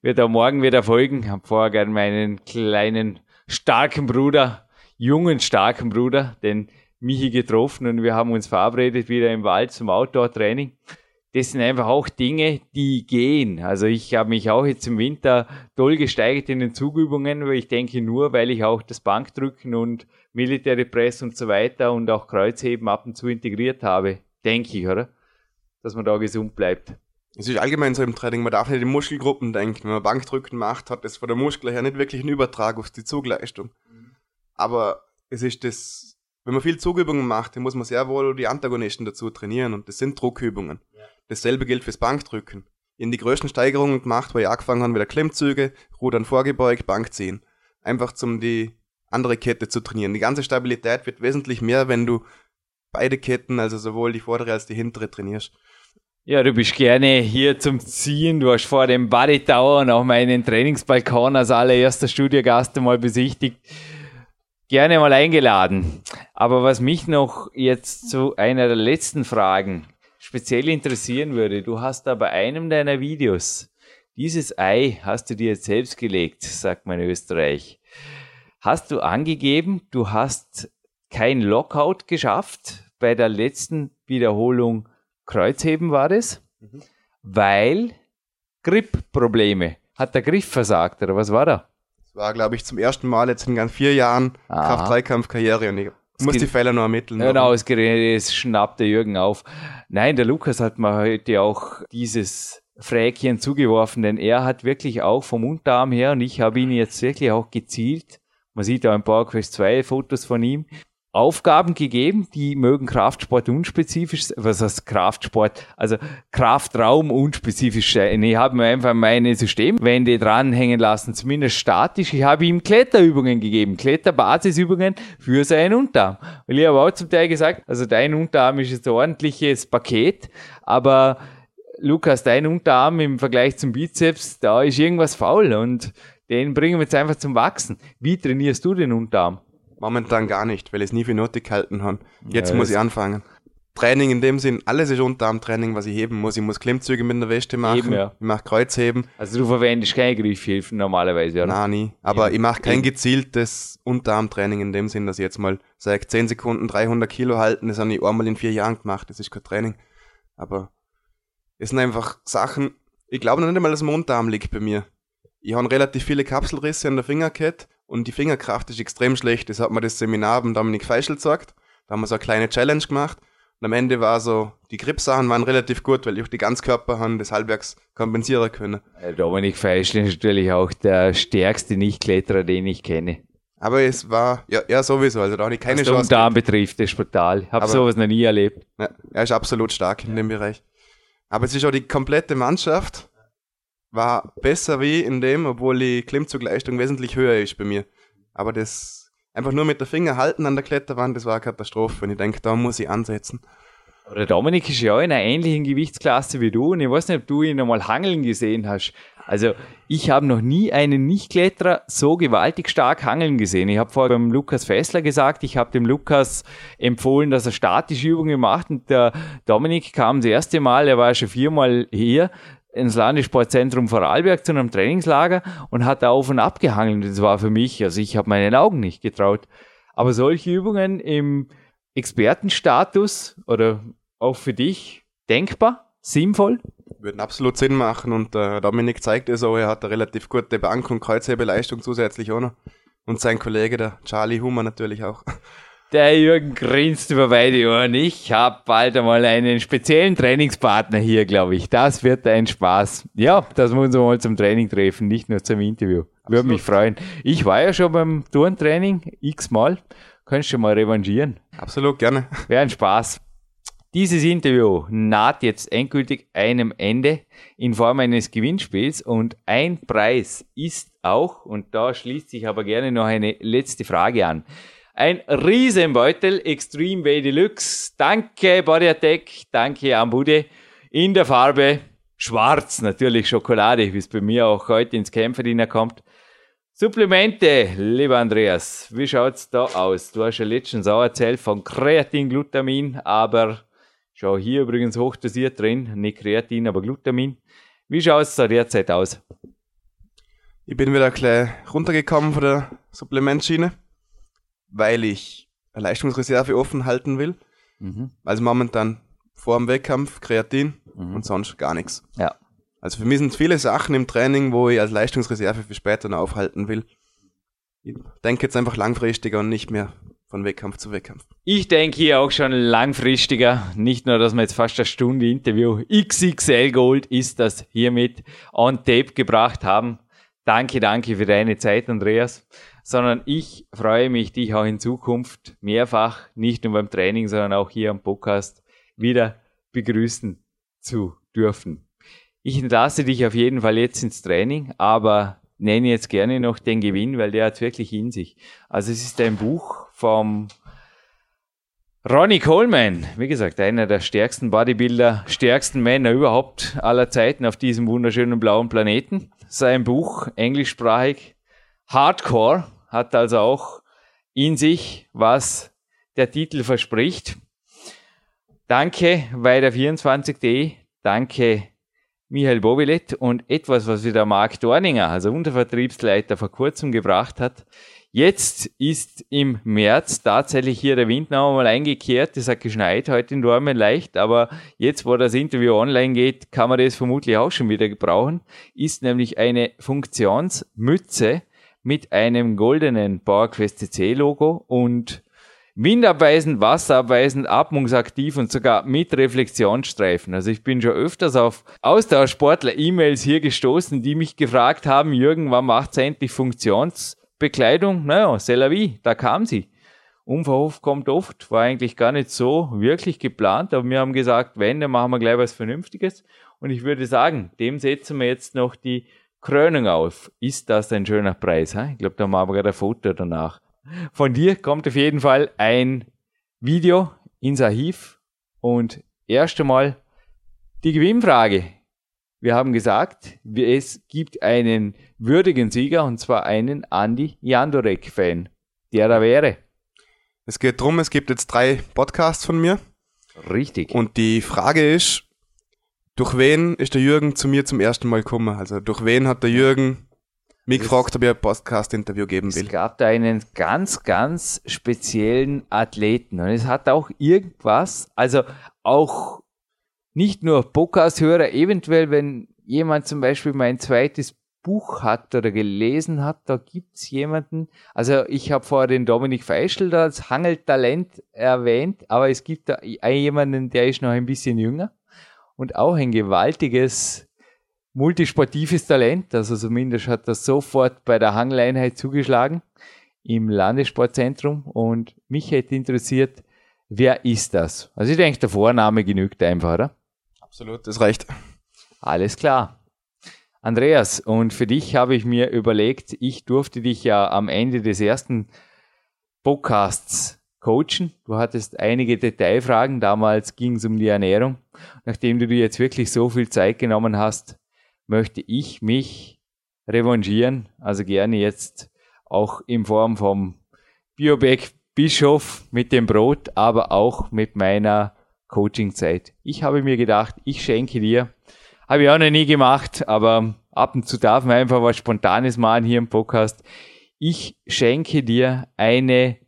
Wird auch morgen wieder folgen. Ich habe vorher gerne meinen kleinen, starken Bruder, jungen, starken Bruder, den Michi getroffen und wir haben uns verabredet wieder im Wald zum Outdoor-Training. Das sind einfach auch Dinge, die gehen. Also ich habe mich auch jetzt im Winter toll gesteigert in den Zugübungen, aber ich denke nur, weil ich auch das Bankdrücken und Military Press und so weiter und auch Kreuzheben ab und zu integriert habe. Denke ich, oder? Dass man da gesund bleibt. Es ist allgemein so im Training, man darf nicht in Muskelgruppen denken. Wenn man Bankdrücken macht, hat das von der Muskel her nicht wirklich einen Übertrag auf die Zugleistung. Aber es ist das wenn man viel Zugübungen macht, dann muss man sehr wohl die Antagonisten dazu trainieren und das sind Druckübungen. Ja. Dasselbe gilt fürs Bankdrücken. In die größten Steigerungen gemacht, weil ich angefangen habe, wieder Klimmzüge, Rudern vorgebeugt, Bank ziehen. Einfach zum die andere Kette zu trainieren. Die ganze Stabilität wird wesentlich mehr, wenn du beide Ketten, also sowohl die vordere als die hintere trainierst. Ja, du bist gerne hier zum Ziehen. Du hast vor dem Body Tower und auch meinen Trainingsbalkon als allererster Studiogast einmal besichtigt gerne mal eingeladen. Aber was mich noch jetzt zu einer der letzten Fragen speziell interessieren würde, du hast da bei einem deiner Videos dieses Ei hast du dir jetzt selbst gelegt, sagt man in Österreich. Hast du angegeben, du hast kein Lockout geschafft bei der letzten Wiederholung Kreuzheben war es, mhm. weil Grip-Probleme. Hat der Griff versagt oder was war da? war, glaube ich, zum ersten Mal jetzt in ganz vier Jahren Kraft-3-Kampf-Karriere und ich muss die Fehler noch ermitteln. Genau, es, es schnappt der Jürgen auf. Nein, der Lukas hat mir heute auch dieses Fräkchen zugeworfen, denn er hat wirklich auch vom Unterarm her und ich habe ihn jetzt wirklich auch gezielt. Man sieht auch ein paar Quest 2 Fotos von ihm. Aufgaben gegeben, die mögen Kraftsport unspezifisch, was heißt Kraftsport, also Kraftraum unspezifisch sein. Ich habe mir einfach meine Systemwände dranhängen lassen, zumindest statisch. Ich habe ihm Kletterübungen gegeben, Kletterbasisübungen für seinen Unterarm. Weil ich habe auch zum Teil gesagt, also dein Unterarm ist jetzt ein ordentliches Paket, aber Lukas, dein Unterarm im Vergleich zum Bizeps, da ist irgendwas faul und den bringen wir jetzt einfach zum Wachsen. Wie trainierst du den Unterarm? Momentan gar nicht, weil ich es nie für nötig gehalten habe. Jetzt ja, muss ich anfangen. Training in dem Sinn, alles ist Unterarmtraining, was ich heben muss. Ich muss Klimmzüge mit der Weste machen, Eben, ja. ich mache Kreuzheben. Also du verwendest keine Griffhilfen normalerweise, oder? Nein, nie. Aber ja. ich mache kein gezieltes Unterarmtraining in dem Sinn, dass ich jetzt mal sage, 10 Sekunden 300 Kilo halten, das habe ich einmal in vier Jahren gemacht, das ist kein Training. Aber es sind einfach Sachen, ich glaube noch nicht einmal, dass mein Unterarm liegt bei mir. Ich habe relativ viele Kapselrisse an der Fingerkette und die Fingerkraft ist extrem schlecht. Das hat mir das Seminar beim Dominik Feischl gesagt. Da haben wir so eine kleine Challenge gemacht. Und am Ende war so, die Gripsachen waren relativ gut, weil ich auch die Ganzkörper haben das halbwegs kompensieren können. Dominik Feischl ist natürlich auch der stärkste Nichtkletterer, den ich kenne. Aber es war, ja, ja sowieso, also da habe ich keine Was Chance. Was betrifft, das ist brutal. Ich habe sowas noch nie erlebt. Ja, er ist absolut stark in dem Bereich. Aber es ist auch die komplette Mannschaft, war besser wie in dem, obwohl die Klimmzugleistung wesentlich höher ist bei mir. Aber das einfach nur mit der Finger halten an der Kletterwand, das war eine Katastrophe. Und ich denke, da muss ich ansetzen. Aber der Dominik ist ja in einer ähnlichen Gewichtsklasse wie du und ich weiß nicht, ob du ihn einmal hangeln gesehen hast. Also ich habe noch nie einen Nichtkletterer so gewaltig stark hangeln gesehen. Ich habe vorher beim Lukas Fessler gesagt, ich habe dem Lukas empfohlen, dass er statische Übungen macht und der Dominik kam das erste Mal, er war schon viermal hier ins Landessportzentrum Vorarlberg zu einem Trainingslager und hat da auf und ab gehangelt. Das war für mich, also ich habe meinen Augen nicht getraut. Aber solche Übungen im Expertenstatus oder auch für dich denkbar, sinnvoll? Würden absolut Sinn machen und äh, Dominik zeigt es auch, er hat eine relativ gute Bank- und Kreuzhebeleistung zusätzlich auch noch. Und sein Kollege, der Charlie Hummer natürlich auch. Der Jürgen grinst über beide Ohren. Ich habe bald einmal einen speziellen Trainingspartner hier, glaube ich. Das wird ein Spaß. Ja, das muss uns mal zum Training treffen, nicht nur zum Interview. Würde mich freuen. Ich war ja schon beim Turntraining x-mal. Könntest du mal revanchieren. Absolut, gerne. Wäre ein Spaß. Dieses Interview naht jetzt endgültig einem Ende in Form eines Gewinnspiels und ein Preis ist auch, und da schließt sich aber gerne noch eine letzte Frage an. Ein Riesenbeutel Extreme Way Deluxe. Danke Body Attack, danke Ambude. In der Farbe schwarz, natürlich Schokolade, wie es bei mir auch heute ins Kämpferdiener kommt. Supplemente, lieber Andreas, wie schaut's da aus? Du hast ja letztens auch erzählt von Kreatinglutamin, aber Schau hier übrigens hochdosiert drin, nicht Kreatin, aber Glutamin. Wie schaut es da derzeit aus? Ich bin wieder gleich runtergekommen von der Supplementschiene, weil ich eine Leistungsreserve offen halten will. Mhm. Also momentan vor dem Wettkampf Kreatin mhm. und sonst gar nichts. Ja. Also für mich sind viele Sachen im Training, wo ich als Leistungsreserve für später noch aufhalten will. Ich denke jetzt einfach langfristiger und nicht mehr von Wettkampf zu Wettkampf. Ich denke hier auch schon langfristiger. Nicht nur, dass wir jetzt fast eine Stunde Interview XXL Gold ist das hiermit on tape gebracht haben. Danke, danke für deine Zeit, Andreas. Sondern ich freue mich, dich auch in Zukunft mehrfach, nicht nur beim Training, sondern auch hier am Podcast wieder begrüßen zu dürfen. Ich entlasse dich auf jeden Fall jetzt ins Training, aber nenne jetzt gerne noch den Gewinn, weil der hat wirklich in sich. Also es ist ein Buch vom Ronnie Coleman, wie gesagt, einer der stärksten Bodybuilder, stärksten Männer überhaupt aller Zeiten auf diesem wunderschönen blauen Planeten. Sein Buch, englischsprachig, Hardcore, hat also auch in sich, was der Titel verspricht. Danke bei der 24.de, danke Michael Bobilet und etwas, was wieder Marc Dorninger, also Untervertriebsleiter, vor kurzem gebracht hat. Jetzt ist im März tatsächlich hier der Wind noch einmal eingekehrt. Es hat geschneit heute in Dormen leicht, aber jetzt, wo das Interview online geht, kann man das vermutlich auch schon wieder gebrauchen. Ist nämlich eine Funktionsmütze mit einem goldenen PowerQuest CC Logo und windabweisend, wasserabweisend, atmungsaktiv und sogar mit Reflexionsstreifen. Also ich bin schon öfters auf Austauschsportler-E-Mails hier gestoßen, die mich gefragt haben, Jürgen, wann macht's endlich Funktionsbekleidung? Naja, c'est la vie, da kam sie. Unverhofft kommt oft, war eigentlich gar nicht so wirklich geplant, aber wir haben gesagt, wenn, dann machen wir gleich was Vernünftiges. Und ich würde sagen, dem setzen wir jetzt noch die Krönung auf. Ist das ein schöner Preis? He? Ich glaube, da machen wir gerade ein Foto danach. Von dir kommt auf jeden Fall ein Video ins Archiv und erst einmal die Gewinnfrage. Wir haben gesagt, es gibt einen würdigen Sieger und zwar einen Andy Jandorek-Fan, der da wäre. Es geht darum, es gibt jetzt drei Podcasts von mir. Richtig. Und die Frage ist, durch wen ist der Jürgen zu mir zum ersten Mal gekommen? Also durch wen hat der Jürgen mich gefragt, ob ich ein Podcast-Interview geben will. Es gab da einen ganz, ganz speziellen Athleten und es hat auch irgendwas, also auch nicht nur Podcast-Hörer, eventuell, wenn jemand zum Beispiel mein zweites Buch hat oder gelesen hat, da gibt's jemanden, also ich habe vorher den Dominik Feischl da als Hangeltalent erwähnt, aber es gibt da jemanden, der ist noch ein bisschen jünger und auch ein gewaltiges multisportives Talent, also zumindest hat das sofort bei der Hangleinheit zugeschlagen im Landessportzentrum und mich hätte interessiert, wer ist das? Also ich denke, der Vorname genügt einfach, oder? Absolut, das reicht. Alles klar. Andreas, und für dich habe ich mir überlegt, ich durfte dich ja am Ende des ersten Podcasts coachen. Du hattest einige Detailfragen, damals ging es um die Ernährung. Nachdem du dir jetzt wirklich so viel Zeit genommen hast, möchte ich mich revanchieren, also gerne jetzt auch in Form vom Bioback Bischof mit dem Brot, aber auch mit meiner Coachingzeit. Ich habe mir gedacht, ich schenke dir habe ich auch noch nie gemacht, aber ab und zu darf man einfach was Spontanes machen hier im Podcast. Ich schenke dir eine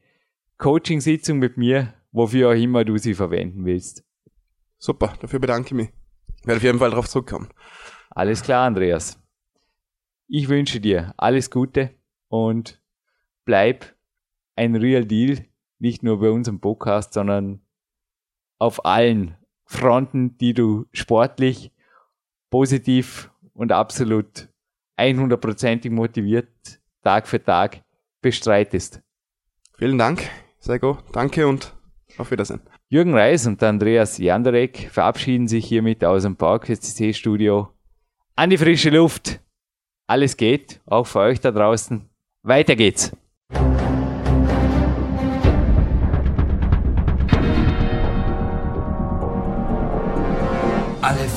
Coaching-Sitzung mit mir, wofür auch immer du sie verwenden willst. Super, dafür bedanke ich mich. Ich werde auf jeden Fall darauf zurückkommen. Alles klar, Andreas. Ich wünsche dir alles Gute und bleib ein Real Deal, nicht nur bei unserem Podcast, sondern auf allen Fronten, die du sportlich positiv und absolut 100%ig motiviert Tag für Tag bestreitest. Vielen Dank, Sego. Danke und auf Wiedersehen. Jürgen Reis und Andreas Janderek verabschieden sich hiermit aus dem PowerQuest Studio an die frische Luft. Alles geht, auch für euch da draußen. Weiter geht's.